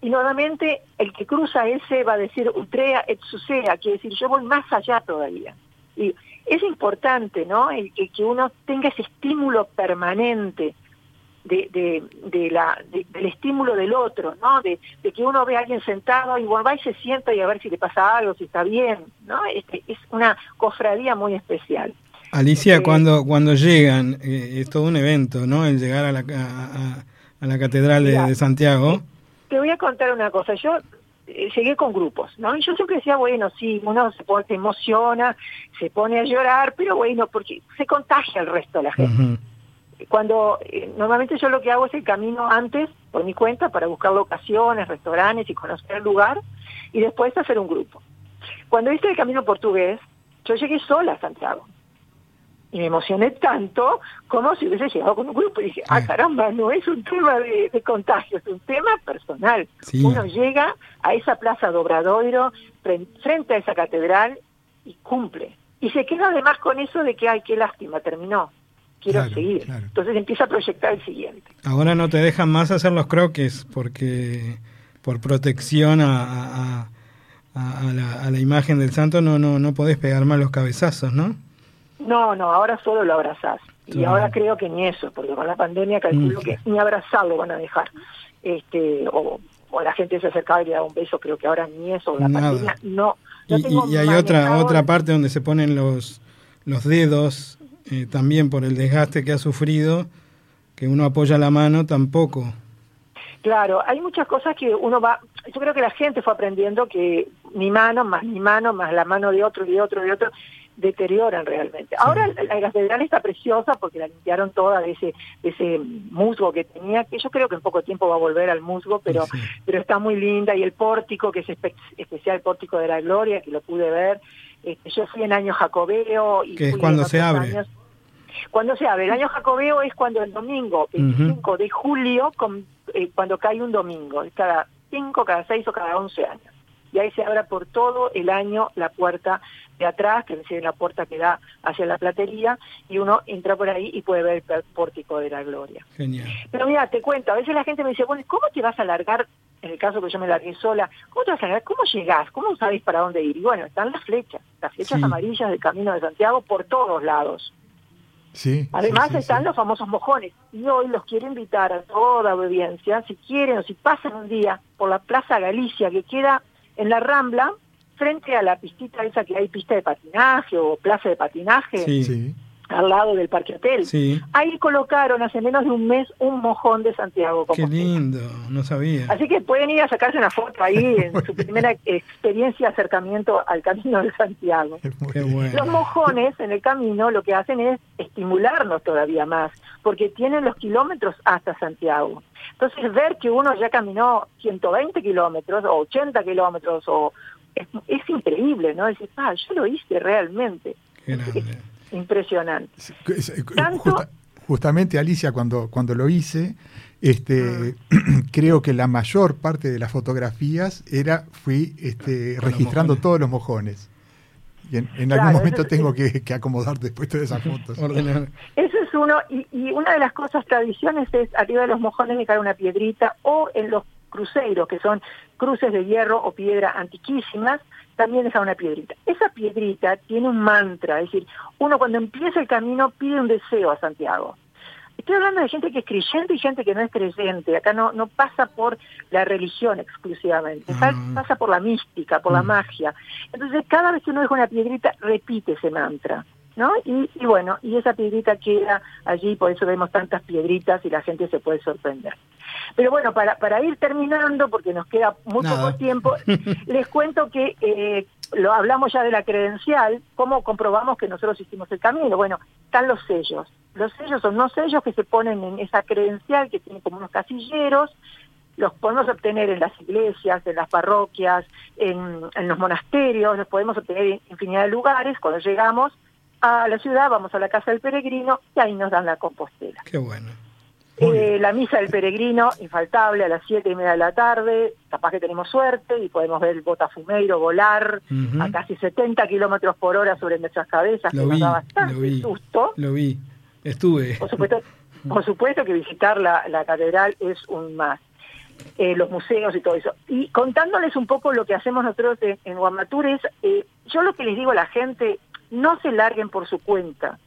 Y normalmente el que cruza ese va a decir ultrea et sucea, quiere decir yo voy más allá todavía. Y es importante, ¿no? El, que- que uno tenga ese estímulo permanente de, de, de la, de- del estímulo del otro, ¿no? De, que uno ve a alguien sentado y bueno, va y se sienta y a ver si le pasa algo, si está bien, ¿no? Este, es una cofradía muy especial. Alicia, cuando, cuando llegan, eh, es todo un evento, ¿no? El llegar a la, a, la Catedral de, Santiago. Te voy a contar una cosa. Yo eh, llegué con grupos, ¿no? Y yo siempre decía, bueno, sí, uno se, pone, se emociona, se pone a llorar, pero bueno, porque se contagia el resto de la gente. Cuando eh, normalmente yo lo que hago es el camino antes, por mi cuenta, para buscar locaciones, restaurantes y conocer el lugar, y después hacer un grupo. Cuando hice el camino portugués, yo llegué sola a Santiago. Y me emocioné tanto como si hubiese llegado con un grupo. Y dije, ah, caramba, no es un tema de, de contagio, es un tema personal. Sí. Uno llega a esa plaza de Obradoiro, fren- frente a esa catedral, y cumple. Y se queda además con eso de que, ay, qué lástima, terminó. Quiero Claro, seguir. claro. Entonces empieza a proyectar el siguiente. Ahora no te dejan más hacer los croques porque por protección a, a- a- a la, imagen del santo no, no, no podés pegar más los cabezazos, ¿no? No, no, ahora solo lo abrazás. Y ahora creo que ni eso, porque con la pandemia calculo Mm. que ni abrazarlo van a dejar. Este, o, o la gente se acercaba y le daba un beso, creo que ahora ni eso, la Nada. pandemia no. no Y, tengo y- y hay otra otra parte donde se ponen los, los dedos, eh, también por el desgaste que ha sufrido, que uno apoya la mano tampoco. Claro, hay muchas cosas que uno va, yo creo que la gente fue aprendiendo que mi mano, más mi mano, más la mano de otro y de otro y de otro, deterioran realmente. Ahora la, la catedral está preciosa porque la limpiaron toda de ese, de ese musgo que tenía, que yo creo que en poco tiempo va a volver al musgo, pero, Sí. pero está muy linda, y el pórtico, que es espe- especial, el pórtico de la gloria, que lo pude ver. Este, yo fui en año jacobeo. Y Que es cuando se abre. años. Cuando se abre, el año jacobeo es cuando el domingo, 25 de julio, con- eh, cuando cae un domingo, es cada 5, cada 6 o cada 11 años. Y ahí se abre por todo el año la puerta de atrás, que es la puerta que da hacia la platería, y uno entra por ahí y puede ver el pórtico de la gloria. Genial. Pero mira, te cuento, a veces la gente me dice, bueno, ¿cómo te vas a largar? En el caso que yo me largué sola, ¿cómo te vas a largar? ¿Cómo llegás? ¿Cómo sabes para dónde ir? Y bueno, están las flechas, las flechas Sí. amarillas del Camino de Santiago por todos lados. Sí. Además sí, sí, están sí. los famosos mojones. Y hoy los quiero invitar a toda audiencia, si quieren o si pasan un día por la Plaza Galicia, que queda en la Rambla, frente a la pistita esa que hay pista de patinaje o plaza de patinaje, Sí. Sí. Al lado del Parque Hotel. Sí. Ahí colocaron hace menos de un mes un mojón de Santiago. Qué lindo, no sabía. Así que pueden ir a sacarse una foto ahí en su primera experiencia de acercamiento al Camino de Santiago. Qué bueno. Los mojones en el camino lo que hacen es estimularnos todavía más, porque tienen los kilómetros hasta Santiago. Entonces, ver que uno ya caminó 120 kilómetros o 80 kilómetros, o es, es increíble, ¿no? Decir, ah, yo lo hice realmente. Qué grande. Impresionante. Eh, Tanto- justa- justamente Alicia cuando, cuando lo hice este creo que la mayor parte de las fotografías era fui este, los registrando todos los mojones y en, en Claro, algún momento eso- tengo que, que acomodar después todas esas fotos. Eso es uno, y, y una de las cosas tradiciones es arriba de los mojones dejar una piedrita o en los cruceros, que son cruces de hierro o piedra antiquísimas, también deja una piedrita. Esa piedrita tiene un mantra, es decir, uno cuando empieza el camino pide un deseo a Santiago. Estoy hablando de gente que es creyente y gente que no es creyente. Acá no, no pasa por la religión exclusivamente, Mm. pasa por la mística, por la Mm. magia. Entonces, cada vez que uno deja una piedrita, repite ese mantra. ¿No? Y, y bueno, y esa piedrita queda allí, por eso vemos tantas piedritas y la gente se puede sorprender. Pero bueno, para, para ir terminando, porque nos queda muy Nada. poco tiempo, les cuento que eh, lo hablamos ya de la credencial, cómo comprobamos que nosotros hicimos el camino. Bueno, están los sellos. Los sellos son unos sellos que se ponen en esa credencial que tiene como unos casilleros, los podemos obtener en las iglesias, en las parroquias, en, en los monasterios, los podemos obtener en infinidad de lugares. Cuando llegamos a la ciudad, vamos a la casa del peregrino y ahí nos dan la compostela. Qué bueno. Eh, la misa del peregrino, infaltable, a las siete y media de la tarde, capaz que tenemos suerte y podemos ver el botafumeiro volar a casi 70 kilómetros por hora sobre nuestras cabezas, Lo que nos vi, da lo bastante vi. susto. Lo vi. Estuve. Por supuesto, por supuesto que visitar la, la catedral es un más. Eh, los museos y todo eso. Y contándoles un poco lo que hacemos nosotros en, en Guamatur es, eh, yo lo que les digo a la gente, no se larguen por su cuenta.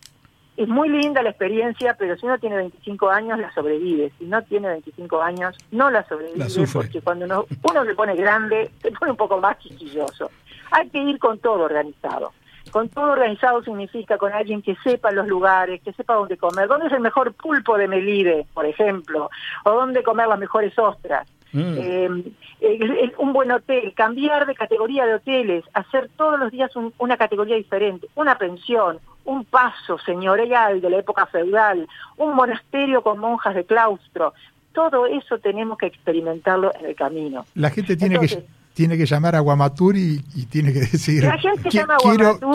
Es muy linda la experiencia, pero si uno tiene 25 años la sobrevive. Si no tiene 25 años, no la sobrevive, La sufre. porque cuando uno, uno se pone grande, se pone un poco más quisquilloso. Hay que ir con todo organizado. Con todo organizado significa con alguien que sepa los lugares, que sepa dónde comer, dónde es el mejor pulpo de Melide, por ejemplo, o dónde comer las mejores ostras. Mm. Eh, el- un buen hotel, cambiar de categoría de hoteles, hacer todos los días un- una categoría diferente, una pensión, un paso señorial de la época feudal, un monasterio con monjas de claustro, todo eso tenemos que experimentarlo en el camino. La gente tiene que tiene que llamar a Guamatur y, y tiene que decir La gente "Qui- llama a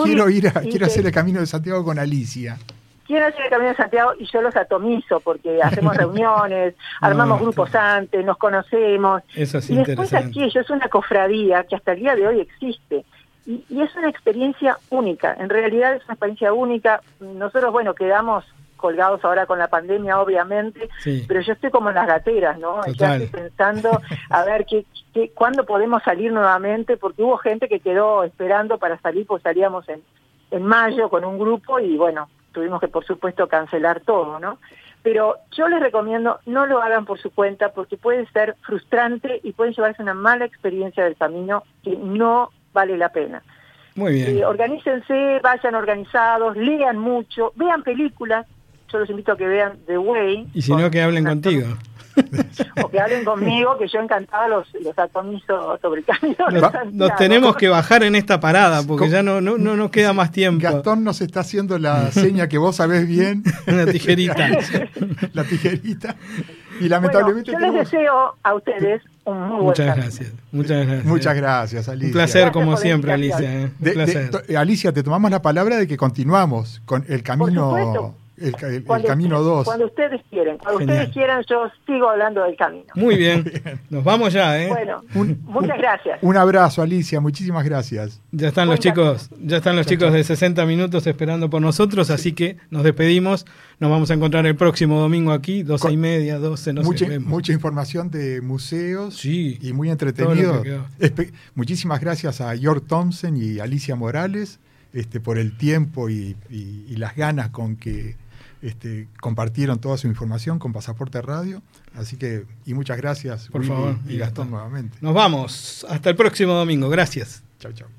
quiero ir a, quiero hacer el camino de Santiago con Alicia. Quiero hacer el Camino de Santiago y yo los atomizo porque hacemos reuniones, armamos No, grupos antes, nos conocemos. Eso es y después ellos es una cofradía que hasta el día de hoy existe. Y, y es una experiencia única, en realidad es una experiencia única. Nosotros, bueno, quedamos colgados ahora con la pandemia, obviamente, Sí. pero yo estoy como en las gateras, ¿no? Ya estoy pensando a ver qué, qué, cuándo podemos salir nuevamente, porque hubo gente que quedó esperando para salir, pues salíamos en, en mayo con un grupo y bueno, tuvimos que por supuesto cancelar todo, ¿no? Pero yo les recomiendo no lo hagan por su cuenta porque puede ser frustrante y pueden llevarse una mala experiencia del camino que no vale la pena. Muy bien. Eh, organícense, vayan organizados, lean mucho, vean películas. Yo los invito a que vean The Way. Y si no, que hablen contigo. O que hablen conmigo, que yo encantada los, los atomizo sobre el camino Nos, tenemos que bajar en esta parada porque ¿Cómo? ya no, no, no nos queda más tiempo. Gastón nos está haciendo la seña que vos sabés bien, Una tijerita. la tijerita. Y Bueno, lamentablemente yo les deseo a ustedes un muy buen Muchas camino. gracias. Muchas gracias. Muchas gracias, Alicia. Un placer Gracias como la siempre. Alicia. ¿eh? Un De- de- placer. to- Alicia, te tomamos la palabra de que continuamos con el camino, supuesto. El, camino ustedes- 2. Cuando ustedes quieren, cuando Genial. ustedes quieran, yo sigo hablando del camino. Muy bien. Nos vamos ya, ¿eh? Bueno, Un- muchas gracias. Un abrazo, Alicia, muchísimas gracias. Ya están los chicos, ya están los chicos de 60 minutos esperando por nosotros, así que nos despedimos. Nos vamos a encontrar el próximo domingo aquí, 12 y media, 12, no mucha, sé. vemos. mucha información de museos Sí, y muy entretenido. que muchísimas gracias a York Thompson y Alicia Morales este, por el tiempo y, y- y las ganas con que este, compartieron toda su información con Pasaporte Radio. Así que, y muchas gracias, Por Willy favor, y Gastón Gastón. nuevamente. Nos vamos. Hasta el próximo domingo. Gracias. Chau, chau.